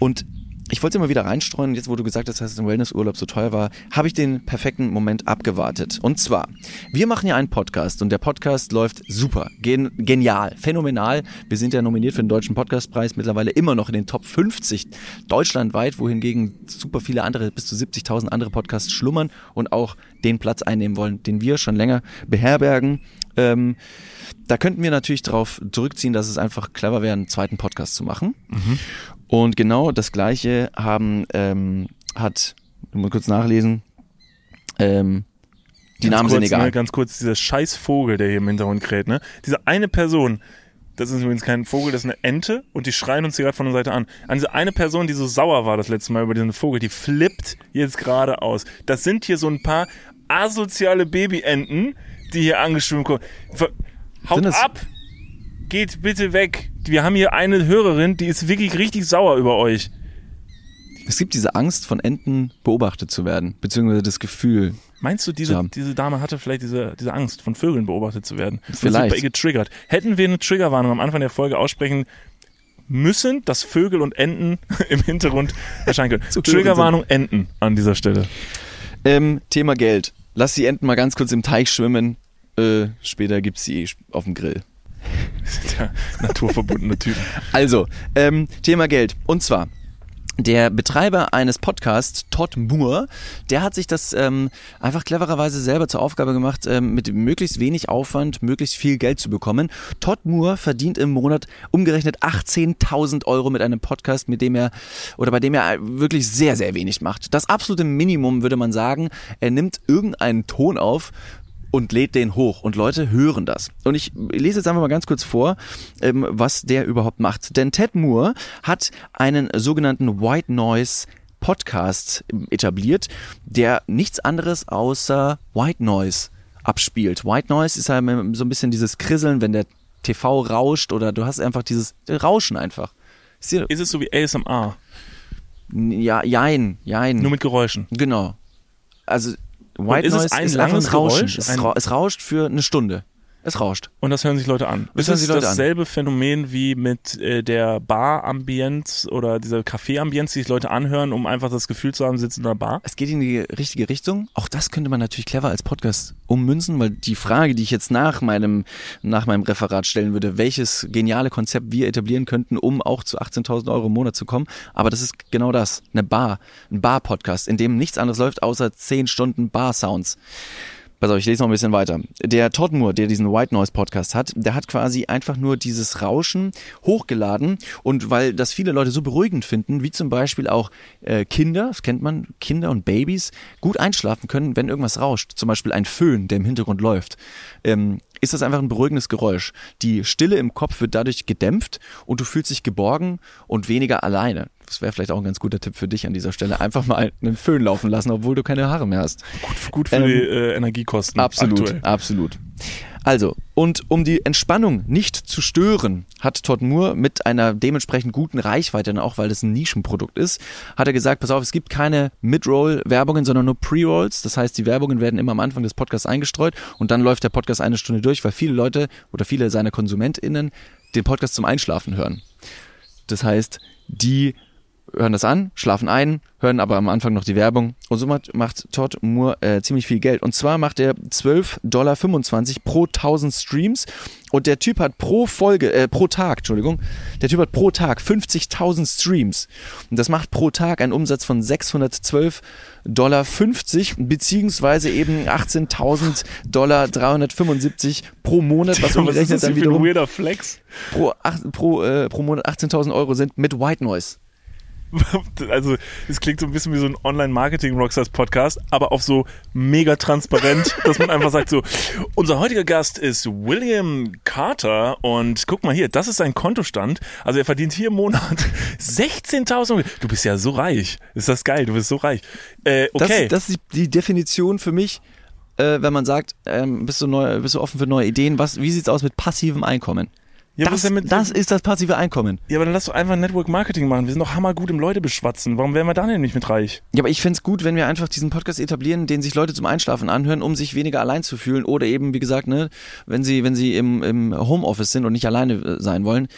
und ich wollte immer wieder reinstreuen, jetzt wo du gesagt hast, dass ein Wellnessurlaub so teuer war, habe ich den perfekten Moment abgewartet. Und zwar, wir machen ja einen Podcast und der Podcast läuft super, gen genial, phänomenal. Wir sind ja nominiert für den Deutschen Podcastpreis, mittlerweile immer noch in den Top 50 deutschlandweit, wohingegen super viele andere, bis zu 70.000 andere Podcasts schlummern und auch den Platz einnehmen wollen, den wir schon länger beherbergen. Ähm, da könnten wir natürlich darauf zurückziehen, dass es einfach clever wäre, einen zweiten Podcast zu machen. Mhm. Und genau das Gleiche haben ähm, hat, du musst kurz nachlesen, ähm, die ganz Namen kurz, sind egal. Ne, ganz kurz, dieser scheiß Vogel, der hier im Hintergrund kräht, ne? Diese eine Person, das ist übrigens kein Vogel, das ist eine Ente und die schreien uns hier gerade von der Seite an. An diese eine Person, die so sauer war das letzte Mal über diesen Vogel, die flippt jetzt gerade aus. Das sind hier so ein paar asoziale Babyenten, die hier angeschwimmt kommen. Haut ab! geht bitte weg. Wir haben hier eine Hörerin, die ist wirklich richtig sauer über euch. Es gibt diese Angst, von Enten beobachtet zu werden, beziehungsweise das Gefühl. Meinst du, diese, diese Dame hatte vielleicht diese, diese Angst, von Vögeln beobachtet zu werden? Vielleicht. ihr getriggert. Hätten wir eine Triggerwarnung am Anfang der Folge aussprechen müssen, dass Vögel und Enten im Hintergrund erscheinen können. Triggerwarnung Enten an dieser Stelle. Ähm, Thema Geld. Lass die Enten mal ganz kurz im Teich schwimmen. Äh, später gibt's sie auf dem Grill. Der naturverbundene Typen. Also, ähm, Thema Geld. Und zwar, der Betreiber eines Podcasts, Todd Moore, der hat sich das ähm, einfach clevererweise selber zur Aufgabe gemacht, ähm, mit möglichst wenig Aufwand möglichst viel Geld zu bekommen. Todd Moore verdient im Monat umgerechnet 18.000 Euro mit einem Podcast, mit dem er oder bei dem er wirklich sehr, sehr wenig macht. Das absolute Minimum würde man sagen. Er nimmt irgendeinen Ton auf, und lädt den hoch und Leute hören das. Und ich lese jetzt einfach mal ganz kurz vor, ähm, was der überhaupt macht. Denn Ted Moore hat einen sogenannten White Noise Podcast etabliert, der nichts anderes außer White Noise abspielt. White Noise ist halt so ein bisschen dieses Krisseln, wenn der TV rauscht oder du hast einfach dieses Rauschen einfach. Ist Ist es so wie ASMR, Ja, jein, jein. nur mit Geräuschen? Genau. Also White ist es Noise ein ist langes Rauschen. Geräusch? Es, ra es rauscht für eine Stunde. Es rauscht. Und das hören sich Leute an. Das ist es sich Leute an. dasselbe Phänomen wie mit äh, der Bar-Ambienz oder dieser Café-Ambienz, die sich Leute anhören, um einfach das Gefühl zu haben, sitzen in einer Bar? Es geht in die richtige Richtung. Auch das könnte man natürlich clever als Podcast ummünzen, weil die Frage, die ich jetzt nach meinem, nach meinem Referat stellen würde, welches geniale Konzept wir etablieren könnten, um auch zu 18.000 Euro im Monat zu kommen. Aber das ist genau das. Eine Bar. Ein Bar-Podcast, in dem nichts anderes läuft, außer 10 Stunden Bar-Sounds. Pass auf, ich lese noch ein bisschen weiter. Der Todd Moore, der diesen White Noise Podcast hat, der hat quasi einfach nur dieses Rauschen hochgeladen und weil das viele Leute so beruhigend finden, wie zum Beispiel auch äh, Kinder, das kennt man, Kinder und Babys, gut einschlafen können, wenn irgendwas rauscht. Zum Beispiel ein Föhn, der im Hintergrund läuft. Ähm, ist das einfach ein beruhigendes Geräusch. Die Stille im Kopf wird dadurch gedämpft und du fühlst dich geborgen und weniger alleine. Das wäre vielleicht auch ein ganz guter Tipp für dich an dieser Stelle. Einfach mal einen Föhn laufen lassen, obwohl du keine Haare mehr hast. Gut, gut für Ähm, die äh, Energiekosten. Absolut, Aktuell. absolut. Also, und um die Entspannung nicht zu stören, hat Todd Moore mit einer dementsprechend guten Reichweite, auch weil das ein Nischenprodukt ist, hat er gesagt, pass auf, es gibt keine Mid-Roll-Werbungen, sondern nur Pre-Rolls. Das heißt, die Werbungen werden immer am Anfang des Podcasts eingestreut und dann läuft der Podcast eine Stunde durch, weil viele Leute oder viele seiner KonsumentInnen den Podcast zum Einschlafen hören. Das heißt, die hören das an, schlafen ein, hören aber am Anfang noch die Werbung und so macht, macht Todd Moore äh, ziemlich viel Geld. Und zwar macht er 12,25 Dollar pro 1000 Streams und der Typ hat pro Folge, äh, pro Tag, Entschuldigung, der Typ hat pro Tag 50.000 Streams und das macht pro Tag einen Umsatz von 612 Dollar 50 beziehungsweise eben 18.000 Dollar 375 pro Monat, was Was ist umgerechnet das dann für ein wiederum weirder Flex? pro, acht, pro, äh, pro Monat 18.000 Euro sind mit White Noise. Also, es klingt so ein bisschen wie so ein Online-Marketing-Rockstars-Podcast, aber auch so mega transparent, dass man einfach sagt so, unser heutiger Gast ist William Carter und guck mal hier, das ist sein Kontostand. Also er verdient hier im Monat 16.000 Euro. Du bist ja so reich. Ist das geil, du bist so reich. Äh, Das, okay. das ist die, die Definition für mich, äh, wenn man sagt, ähm, bist, du neu, bist du offen für neue Ideen, was, wie sieht's aus mit passivem Einkommen? Ja, das, mit, das ist das passive Einkommen. ja, aber dann lass doch einfach Network Marketing machen. Wir sind doch hammergut im Leute beschwatzen. Warum wären wir da denn nicht mit reich? Ja, aber ich find's gut, wenn wir einfach diesen Podcast etablieren, den sich Leute zum Einschlafen anhören, um sich weniger allein zu fühlen oder eben, wie gesagt, ne, wenn sie, wenn sie im, im Homeoffice sind und nicht alleine äh, sein wollen,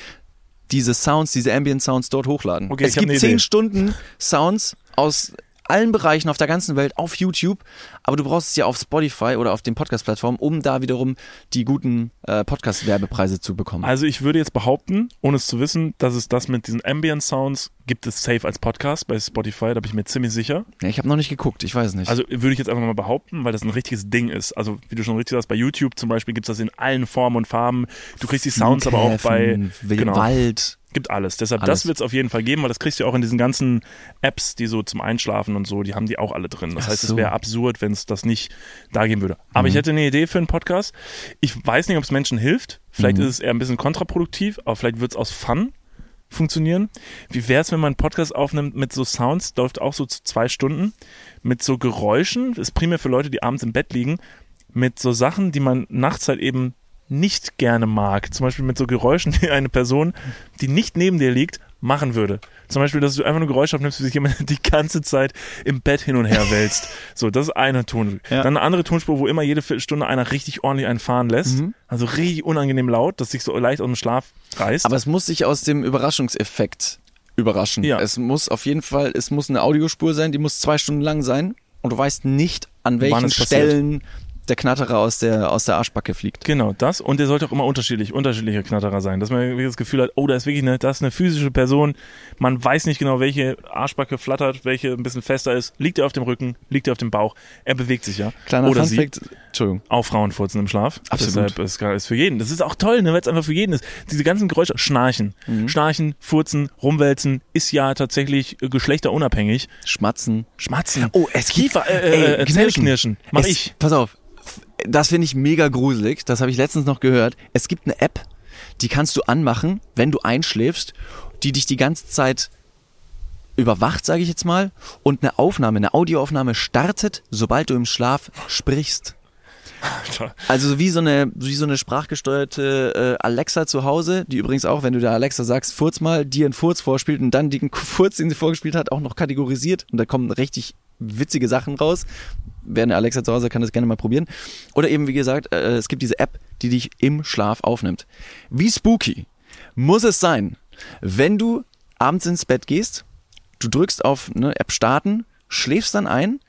diese Sounds, diese Ambient Sounds dort hochladen. Okay, es gibt zehn Idee. Stunden Sounds aus allen Bereichen auf der ganzen Welt auf YouTube, aber du brauchst es ja auf Spotify oder auf den Podcast-Plattformen, um da wiederum die guten äh, Podcast-Werbepreise zu bekommen. Also ich würde jetzt behaupten, ohne es zu wissen, dass es das mit diesen Ambient Sounds gibt es safe als Podcast bei Spotify, da bin ich mir ziemlich sicher. Ja, ich habe noch nicht geguckt, ich weiß nicht. Also würde ich jetzt einfach mal behaupten, weil das ein richtiges Ding ist. Also wie du schon richtig sagst, bei YouTube zum Beispiel gibt es das in allen Formen und Farben. Du kriegst die Sounds aber auch bei, Wild- genau. Wald. Gibt alles. Deshalb, Alles. das wird es auf jeden Fall geben, weil das kriegst du auch in diesen ganzen Apps, die so zum Einschlafen und so, die haben die auch alle drin. Das Ach heißt, es so. wäre absurd, wenn es das nicht da geben würde. Aber ich Mhm. hätte eine Idee für einen Podcast. Ich weiß nicht, ob es Menschen hilft. Vielleicht Mhm. ist es eher ein bisschen kontraproduktiv, aber vielleicht wird es aus Fun funktionieren. Wie wäre es, wenn man einen Podcast aufnimmt mit so Sounds, läuft auch so zu zwei Stunden, mit so Geräuschen, ist primär für Leute, die abends im Bett liegen, mit so Sachen, die man nachts halt eben nicht gerne mag. Zum Beispiel mit so Geräuschen, die eine Person, die nicht neben dir liegt, machen würde. Zum Beispiel, dass du einfach nur Geräusche aufnimmst, wie sich jemand die ganze Zeit im Bett hin und her wälzt. So, das ist eine Ton. Ja. Dann eine andere Tonspur, wo immer jede Viertelstunde einer richtig ordentlich einen fahren lässt. Mhm. Also richtig unangenehm laut, dass sich so leicht aus dem Schlaf reißt. Aber es muss sich aus dem Überraschungseffekt überraschen. Ja. Es muss auf jeden Fall, es muss eine Audiospur sein, die muss zwei Stunden lang sein und du weißt nicht, an welchen es passiert. Der Knatterer aus der, aus der Arschbacke fliegt. Genau, das. Und der sollte auch immer unterschiedlich, unterschiedlicher Knatterer sein. Dass man wirklich das Gefühl hat, oh, da ist wirklich eine, das ist eine physische Person. Man weiß nicht genau, welche Arschbacke flattert, welche ein bisschen fester ist. Liegt er auf dem Rücken, liegt er auf dem Bauch. Er bewegt sich ja. Kleiner Oder sie. Entschuldigung. Auch Frauen furzen im Schlaf. Absolut. Deshalb ist ist für jeden. Das ist auch toll, ne, weil es einfach für jeden ist. Diese ganzen Geräusche, Schnarchen. Mhm. Schnarchen, Furzen, Rumwälzen ist ja tatsächlich äh, geschlechterunabhängig. Schmatzen. Schmatzen. Oh, es Kiefer, äh, Ey, äh, Knirschen. Mach es, ich. Pass auf, das finde ich mega gruselig. Das habe ich letztens noch gehört. Es gibt eine App, die kannst du anmachen, wenn du einschläfst, die dich die ganze Zeit überwacht, sage ich jetzt mal, und eine Aufnahme, eine Audioaufnahme startet, sobald du im Schlaf sprichst. Also wie so eine, wie so eine sprachgesteuerte äh, Alexa zu Hause, die übrigens auch, wenn du der Alexa sagst, furz mal, dir einen Furz vorspielt und dann den Furz, den sie vorgespielt hat, auch noch kategorisiert und da kommen richtig witzige Sachen raus. Wer eine Alexa zu Hause kann das gerne mal probieren. Oder eben, wie gesagt, äh, es gibt diese App, die dich im Schlaf aufnimmt. Wie spooky muss es sein, wenn du abends ins Bett gehst, du drückst auf eine App starten, schläfst dann ein,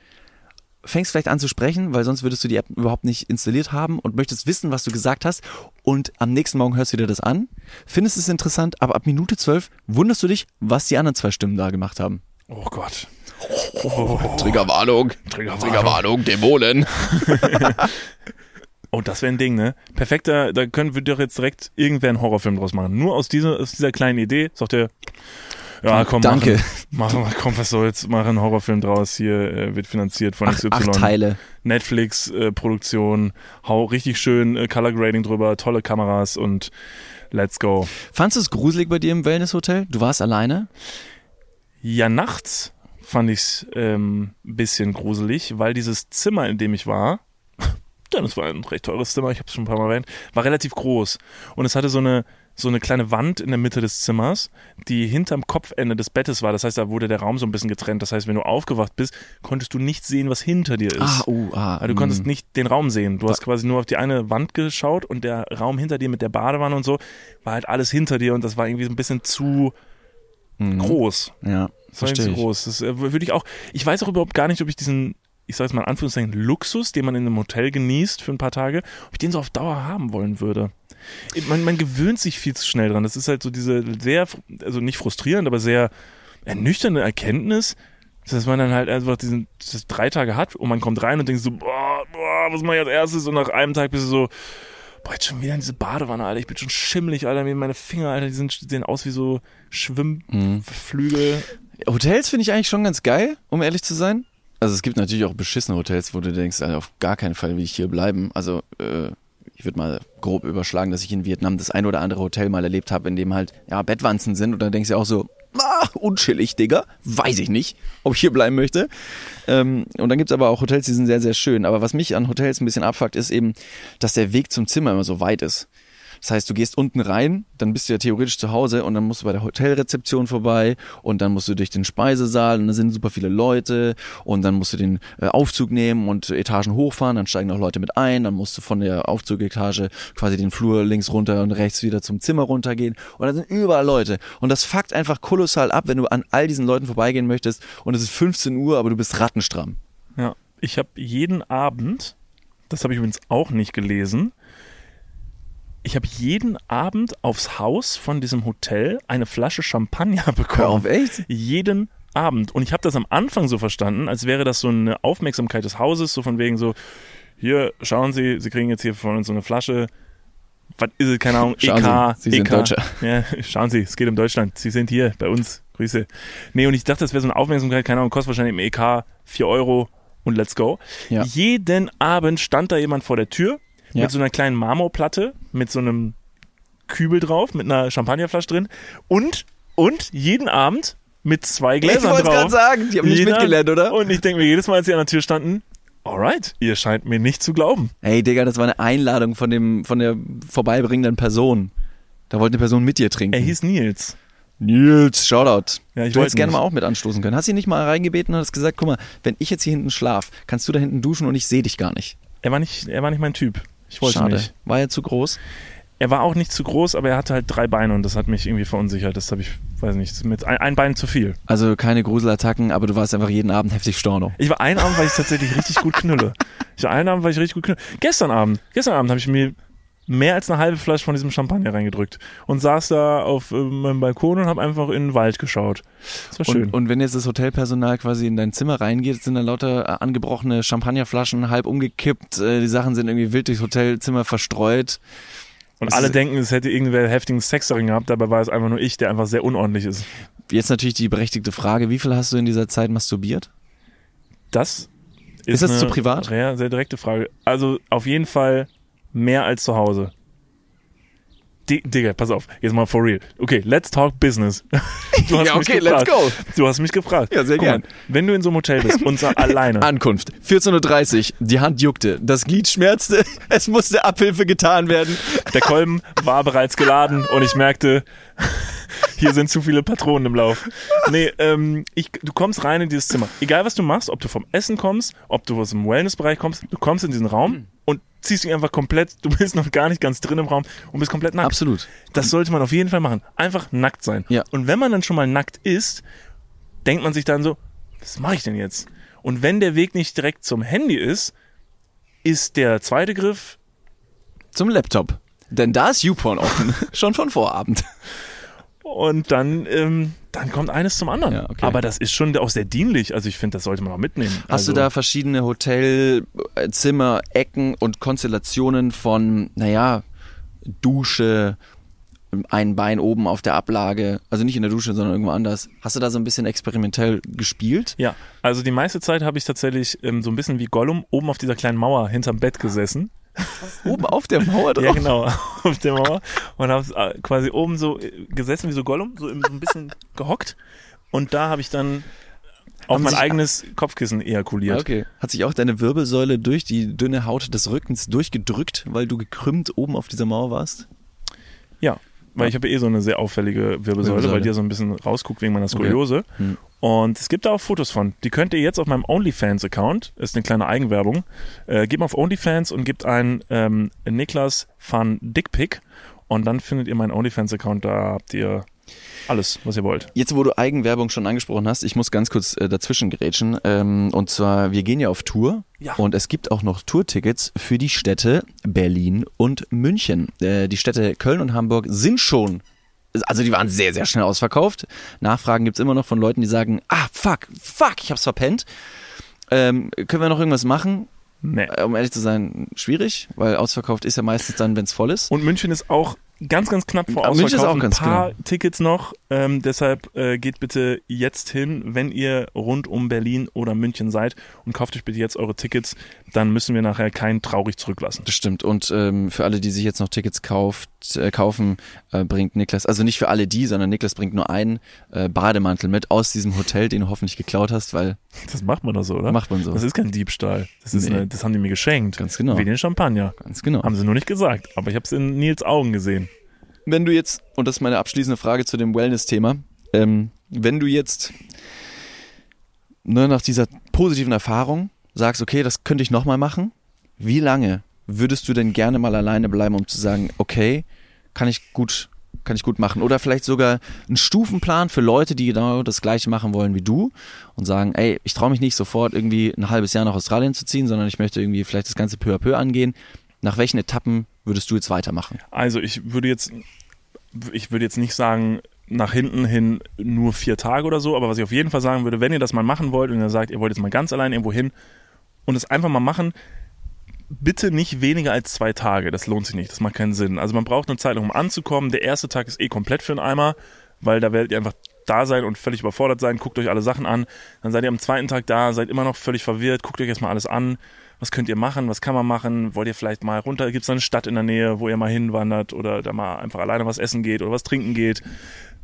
fängst vielleicht an zu sprechen, weil sonst würdest du die App überhaupt nicht installiert haben und möchtest wissen, was du gesagt hast und am nächsten Morgen hörst du dir das an, findest es interessant, aber ab Minute 12 wunderst du dich, was die anderen zwei Stimmen da gemacht haben. Oh Gott. Triggerwarnung, Triggerwarnung. Dämonen. Oh, das wäre ein Ding, ne? Perfekter, da können wir doch jetzt direkt irgendwer einen Horrorfilm draus machen. Nur aus dieser, aus dieser kleinen Idee sagt er, ja, komm, Danke. Machen, machen, komm, was soll's, mach einen Horrorfilm draus, hier äh, wird finanziert von XY. acht Teile. Netflix-Produktion, hau richtig schön äh, Color Grading drüber, tolle Kameras und let's go. Fandest du es gruselig bei dir im Wellnesshotel? Du warst alleine? Ja, nachts fand ich's ähm, ein bisschen gruselig, weil dieses Zimmer, in dem ich war, denn es war ein recht teures Zimmer, ich habe es schon ein paar Mal erwähnt, war relativ groß. Und es hatte so eine, so eine kleine Wand in der Mitte des Zimmers, die hinterm Kopfende des Bettes war. Das heißt, da wurde der Raum so ein bisschen getrennt. Das heißt, wenn du aufgewacht bist, konntest du nicht sehen, was hinter dir ist. Ah, uh, ah. Also du konntest mm. nicht den Raum sehen. Du hast quasi nur auf die eine Wand geschaut und der Raum hinter dir mit der Badewanne und so war halt alles hinter dir und das war irgendwie so ein bisschen zu Mhm. groß. Ja, war verstehe zu groß. Das äh, würde ich auch. Ich weiß auch überhaupt gar nicht, ob ich diesen, ich sage jetzt mal in Anführungszeichen, Luxus, den man in einem Hotel genießt für ein paar Tage, ob ich den so auf Dauer haben wollen würde. Man, man gewöhnt sich viel zu schnell dran. Das ist halt so diese sehr, also nicht frustrierend, aber sehr ernüchternde Erkenntnis, dass man dann halt einfach diesen das drei Tage hat und man kommt rein und denkt so, boah, boah, was mache ich als erstes? Und nach einem Tag bist du so, boah, jetzt schon wieder in diese Badewanne, Alter, ich bin schon schimmelig, Alter, meine Finger, Alter, die sind, sehen aus wie so Schwimmflügel. Hotels finde ich eigentlich schon ganz geil, um ehrlich zu sein. Also es gibt natürlich auch beschissene Hotels, wo du denkst, also auf gar keinen Fall will ich hier bleiben. Also äh, ich würde mal grob überschlagen, dass ich in Vietnam das ein oder andere Hotel mal erlebt habe, in dem halt ja Bettwanzen sind und dann denkst du auch so, ah, unchillig, Digga, weiß ich nicht, ob ich hier bleiben möchte. Ähm, und dann gibt's aber auch Hotels, die sind sehr, sehr schön. Aber was mich an Hotels ein bisschen abfuckt, ist eben, dass der Weg zum Zimmer immer so weit ist. Das heißt, du gehst unten rein, dann bist du ja theoretisch zu Hause und dann musst du bei der Hotelrezeption vorbei und dann musst du durch den Speisesaal und da sind super viele Leute und dann musst du den äh, Aufzug nehmen und Etagen hochfahren, dann steigen auch Leute mit ein, dann musst du von der Aufzugetage quasi den Flur links runter und rechts wieder zum Zimmer runtergehen und da sind überall Leute und das fuckt einfach kolossal ab, wenn du an all diesen Leuten vorbeigehen möchtest und es ist 15 Uhr, aber du bist rattenstramm. Ja, ich habe jeden Abend, das habe ich übrigens auch nicht gelesen, ich habe jeden Abend aufs Haus von diesem Hotel eine Flasche Champagner Hör bekommen. auf, echt? Jeden Abend. Und ich habe das am Anfang so verstanden, als wäre das so eine Aufmerksamkeit des Hauses, so von wegen so, hier, schauen Sie, Sie kriegen jetzt hier von uns so eine Flasche. Was ist es? Keine Ahnung, Schauen EK, Sie, Sie sind EK. Deutscher. Ja, schauen Sie, es geht um Deutschland. Sie sind hier bei uns. Grüße. Nee, und ich dachte, das wäre so eine Aufmerksamkeit, keine Ahnung, kostet wahrscheinlich im EK 4 Euro und let's go. Ja. Jeden Abend stand da jemand vor der Tür Ja. mit so einer kleinen Marmorplatte, mit so einem Kübel drauf, mit einer Champagnerflasche drin und, und jeden Abend mit zwei Gläsern ich wollte drauf. gerade sagen, die haben nicht mitgelernt, oder? Und ich denke mir jedes Mal, als sie an der Tür standen, Alright, ihr scheint mir nicht zu glauben. Ey, Digga, das war eine Einladung von dem, von der vorbeibringenden Person. Da wollte eine Person mit dir trinken. Er hieß Nils. Nils, Shoutout. Ja, ich du wollte hättest gerne mal auch mit anstoßen können. Hast du ihn nicht mal reingebeten und hast gesagt, guck mal, wenn ich jetzt hier hinten schlaf, kannst du da hinten duschen und ich sehe dich gar nicht. Er war nicht, er war nicht mein Typ. Ich wollte Schade. nicht. War er zu groß? Er war auch nicht zu groß, aber er hatte halt drei Beine und das hat mich irgendwie verunsichert. Das habe ich, weiß nicht, mit ein, ein Bein zu viel. Also keine Gruselattacken, aber du warst einfach jeden Abend heftig Storno. Ich war einen Abend, weil ich tatsächlich richtig gut knülle. Ich war einen Abend, weil ich richtig gut knülle. Gestern Abend, gestern Abend habe ich mir mehr als eine halbe Flasche von diesem Champagner reingedrückt und saß da auf äh, meinem Balkon und habe einfach in den Wald geschaut. Das war schön. Und, und wenn jetzt das Hotelpersonal quasi in dein Zimmer reingeht, sind da lauter äh, angebrochene Champagnerflaschen halb umgekippt, äh, die Sachen sind irgendwie wild durchs Hotelzimmer verstreut. Und Das alle denken, es hätte irgendwer heftigen Sex darin gehabt, dabei war es einfach nur ich, der einfach sehr unordentlich ist. Jetzt natürlich die berechtigte Frage, wie viel hast du in dieser Zeit masturbiert? Das ist, Ist das zu privat? Sehr, sehr direkte Frage. Also auf jeden Fall mehr als zu Hause. Di- Digga, pass auf, jetzt mal for real. Okay, let's talk business. Du hast Ja, okay, let's go. Du hast mich gefragt. Ja, sehr Guck mal, gern. wenn du in so einem Hotel bist und alleine. Ankunft, 14.30 Uhr, die Hand juckte, das Glied schmerzte, es musste Abhilfe getan werden. Der Kolben war bereits geladen und ich merkte, hier sind zu viele Patronen im Lauf. Nee, ähm, ich, du kommst rein in dieses Zimmer. Egal was du machst, ob du vom Essen kommst, ob du aus dem Wellnessbereich kommst, du kommst in diesen Raum und ziehst dich einfach komplett, du bist noch gar nicht ganz drin im Raum und bist komplett nackt. Absolut. Das sollte man auf jeden Fall machen. Einfach nackt sein. Ja. Und wenn man dann schon mal nackt ist, denkt man sich dann so, was mache ich denn jetzt? Und wenn der Weg nicht direkt zum Handy ist, ist der zweite Griff Zum Laptop. Denn da ist YouPorn offen, schon von Vorabend. Und dann, ähm, dann kommt eines zum anderen. Ja, okay. Aber das ist schon auch sehr dienlich. Also ich finde, das sollte man auch mitnehmen. Hast also, du da verschiedene Hotelzimmer, Ecken und Konstellationen von, naja, Dusche, ein Bein oben auf der Ablage, also nicht in der Dusche, sondern irgendwo anders. Hast du da so ein bisschen experimentell gespielt? Ja, also die meiste Zeit habe ich tatsächlich ähm, so ein bisschen wie Gollum oben auf dieser kleinen Mauer hinterm Bett gesessen. Oben auf der Mauer drauf? Ja, genau, auf der Mauer. Und habe äh, quasi oben so äh, gesessen wie so Gollum, so, ein bisschen gehockt. Und da habe ich dann auf mein eigenes Kopfkissen ejakuliert. Okay. Hat sich auch deine Wirbelsäule durch die dünne Haut des Rückens durchgedrückt, weil du gekrümmt oben auf dieser Mauer warst? Ja, weil ich habe eh so eine sehr auffällige Wirbelsäule, Wirbelsäule. weil die ja so ein bisschen rausguckt wegen meiner Skoliose. Hm. Und es gibt da auch Fotos von. Die könnt ihr jetzt auf meinem OnlyFans-Account, ist eine kleine Eigenwerbung, äh, gebt mal auf OnlyFans und gebt ein ähm, Niklas Van Dickpick und dann findet ihr meinen OnlyFans-Account, da habt ihr alles, was ihr wollt. Jetzt, wo du Eigenwerbung schon angesprochen hast, ich muss ganz kurz äh, dazwischen gerätschen. Ähm, und zwar, wir gehen ja auf Tour Ja. und es gibt auch noch Tourtickets für die Städte Berlin und München. Äh, die Städte Köln und Hamburg sind schon, also die waren sehr, sehr schnell ausverkauft. Nachfragen gibt's immer noch von Leuten, die sagen, ah, fuck, fuck, ich hab's verpennt. Ähm, können wir noch irgendwas machen? Nee. Äh, Um ehrlich zu sein, schwierig, weil ausverkauft ist ja meistens dann, wenn's voll ist. Und München ist auch ganz, ganz knapp vor Ah, München ist Ausverkauf. auch ganz Ein paar genau. Tickets noch. Ähm, deshalb äh, geht bitte jetzt hin, wenn ihr rund um Berlin oder München seid und kauft euch bitte jetzt eure Tickets. Dann müssen wir nachher kein traurig zurücklassen. Das stimmt. Und ähm, für alle, die sich jetzt noch Tickets kauft, äh, kaufen, äh, bringt Niklas, also nicht für alle die, sondern Niklas bringt nur einen äh, Bademantel mit aus diesem Hotel, den du hoffentlich geklaut hast, weil Das macht man doch so, oder? macht man so. Das ist kein Diebstahl. Das, ist Nee. eine, das haben die mir geschenkt. Ganz genau. Wie den Champagner. Ganz genau. Haben sie nur nicht gesagt. Aber ich habe es in Nils Augen gesehen. Wenn du jetzt, und das ist meine abschließende Frage zu dem Wellness-Thema, ähm, wenn du jetzt ne, nach dieser positiven Erfahrung sagst, okay, das könnte ich nochmal machen, wie lange würdest du denn gerne mal alleine bleiben, um zu sagen, okay, kann ich gut, kann ich gut machen? Oder vielleicht sogar einen Stufenplan für Leute, die genau das gleiche machen wollen wie du und sagen, ey, ich traue mich nicht sofort irgendwie ein halbes Jahr nach Australien zu ziehen, sondern ich möchte irgendwie vielleicht das Ganze peu à peu angehen. Nach welchen Etappen würdest du jetzt weitermachen? Also ich würde jetzt, ich würde jetzt nicht sagen, nach hinten hin nur vier Tage oder so, aber was ich auf jeden Fall sagen würde, wenn ihr das mal machen wollt und ihr sagt, ihr wollt jetzt mal ganz allein irgendwo hin und es einfach mal machen, bitte nicht weniger als zwei Tage. Das lohnt sich nicht, das macht keinen Sinn. Also man braucht eine Zeit, um anzukommen. Der erste Tag ist eh komplett für einen Eimer, weil da werdet ihr einfach da sein und völlig überfordert sein, guckt euch alle Sachen an. Dann seid ihr am zweiten Tag da, seid immer noch völlig verwirrt, guckt euch erstmal alles an. Was könnt ihr machen? Was kann man machen? Wollt ihr vielleicht mal runter? Gibt es eine Stadt in der Nähe, wo ihr mal hinwandert oder da mal einfach alleine was essen geht oder was trinken geht?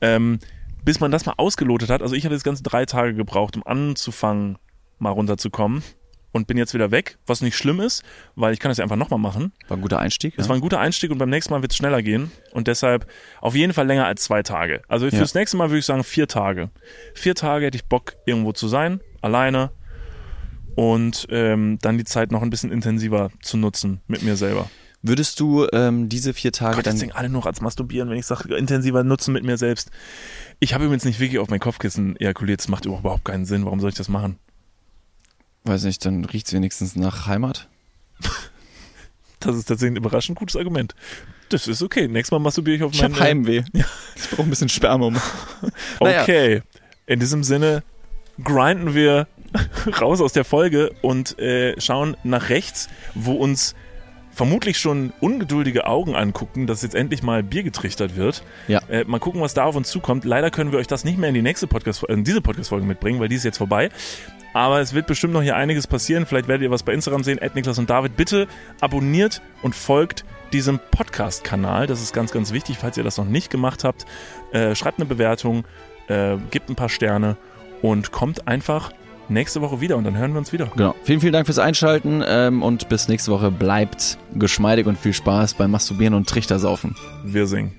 Ähm, bis man das mal ausgelotet hat. Also ich habe jetzt ganze drei Tage gebraucht, um anzufangen, mal runterzukommen. und bin jetzt wieder weg, was nicht schlimm ist, weil ich kann das ja einfach nochmal machen. War ein guter Einstieg. Das ja. war ein guter Einstieg und beim nächsten Mal wird es schneller gehen und deshalb auf jeden Fall länger als zwei Tage. Also fürs nächste Mal würde ich sagen vier Tage. Vier Tage hätte ich Bock, irgendwo zu sein, alleine und ähm, dann die Zeit noch ein bisschen intensiver zu nutzen mit mir selber. Würdest du ähm, diese vier Tage Gott, dann. das denken alle noch als Masturbieren, wenn ich sage, intensiver nutzen mit mir selbst. Ich habe übrigens nicht wirklich auf mein Kopfkissen ejakuliert. Das macht überhaupt keinen Sinn. Warum soll ich das machen? Weiß nicht, dann riecht es wenigstens nach Heimat. Das ist tatsächlich ein überraschend gutes Argument. Das ist okay. Nächstes Mal masturbiere ich auf Ich mein... hab Heimweh. Ich brauche ein bisschen Sperma. Naja. Okay. In diesem Sinne grinden wir raus aus der Folge und äh, schauen nach rechts, wo uns vermutlich schon ungeduldige Augen angucken, dass jetzt endlich mal Bier getrichtert wird. Ja. Äh, mal gucken, was da auf uns zukommt. Leider können wir euch das nicht mehr in die nächste Podcast, äh, in diese Podcast-Folge mitbringen, weil die ist jetzt vorbei. Aber es wird bestimmt noch hier einiges passieren. Vielleicht werdet ihr was bei Instagram sehen. Ed Niklas und David. Bitte abonniert und folgt diesem Podcast-Kanal. Das ist ganz, ganz wichtig, falls ihr das noch nicht gemacht habt. Äh, schreibt eine Bewertung, äh, gebt ein paar Sterne und kommt einfach nächste Woche wieder und dann hören wir uns wieder. Genau. Vielen, vielen Dank fürs Einschalten ähm, und bis nächste Woche. Bleibt geschmeidig und viel Spaß beim Masturbieren und Trichtersaufen. Wir singen.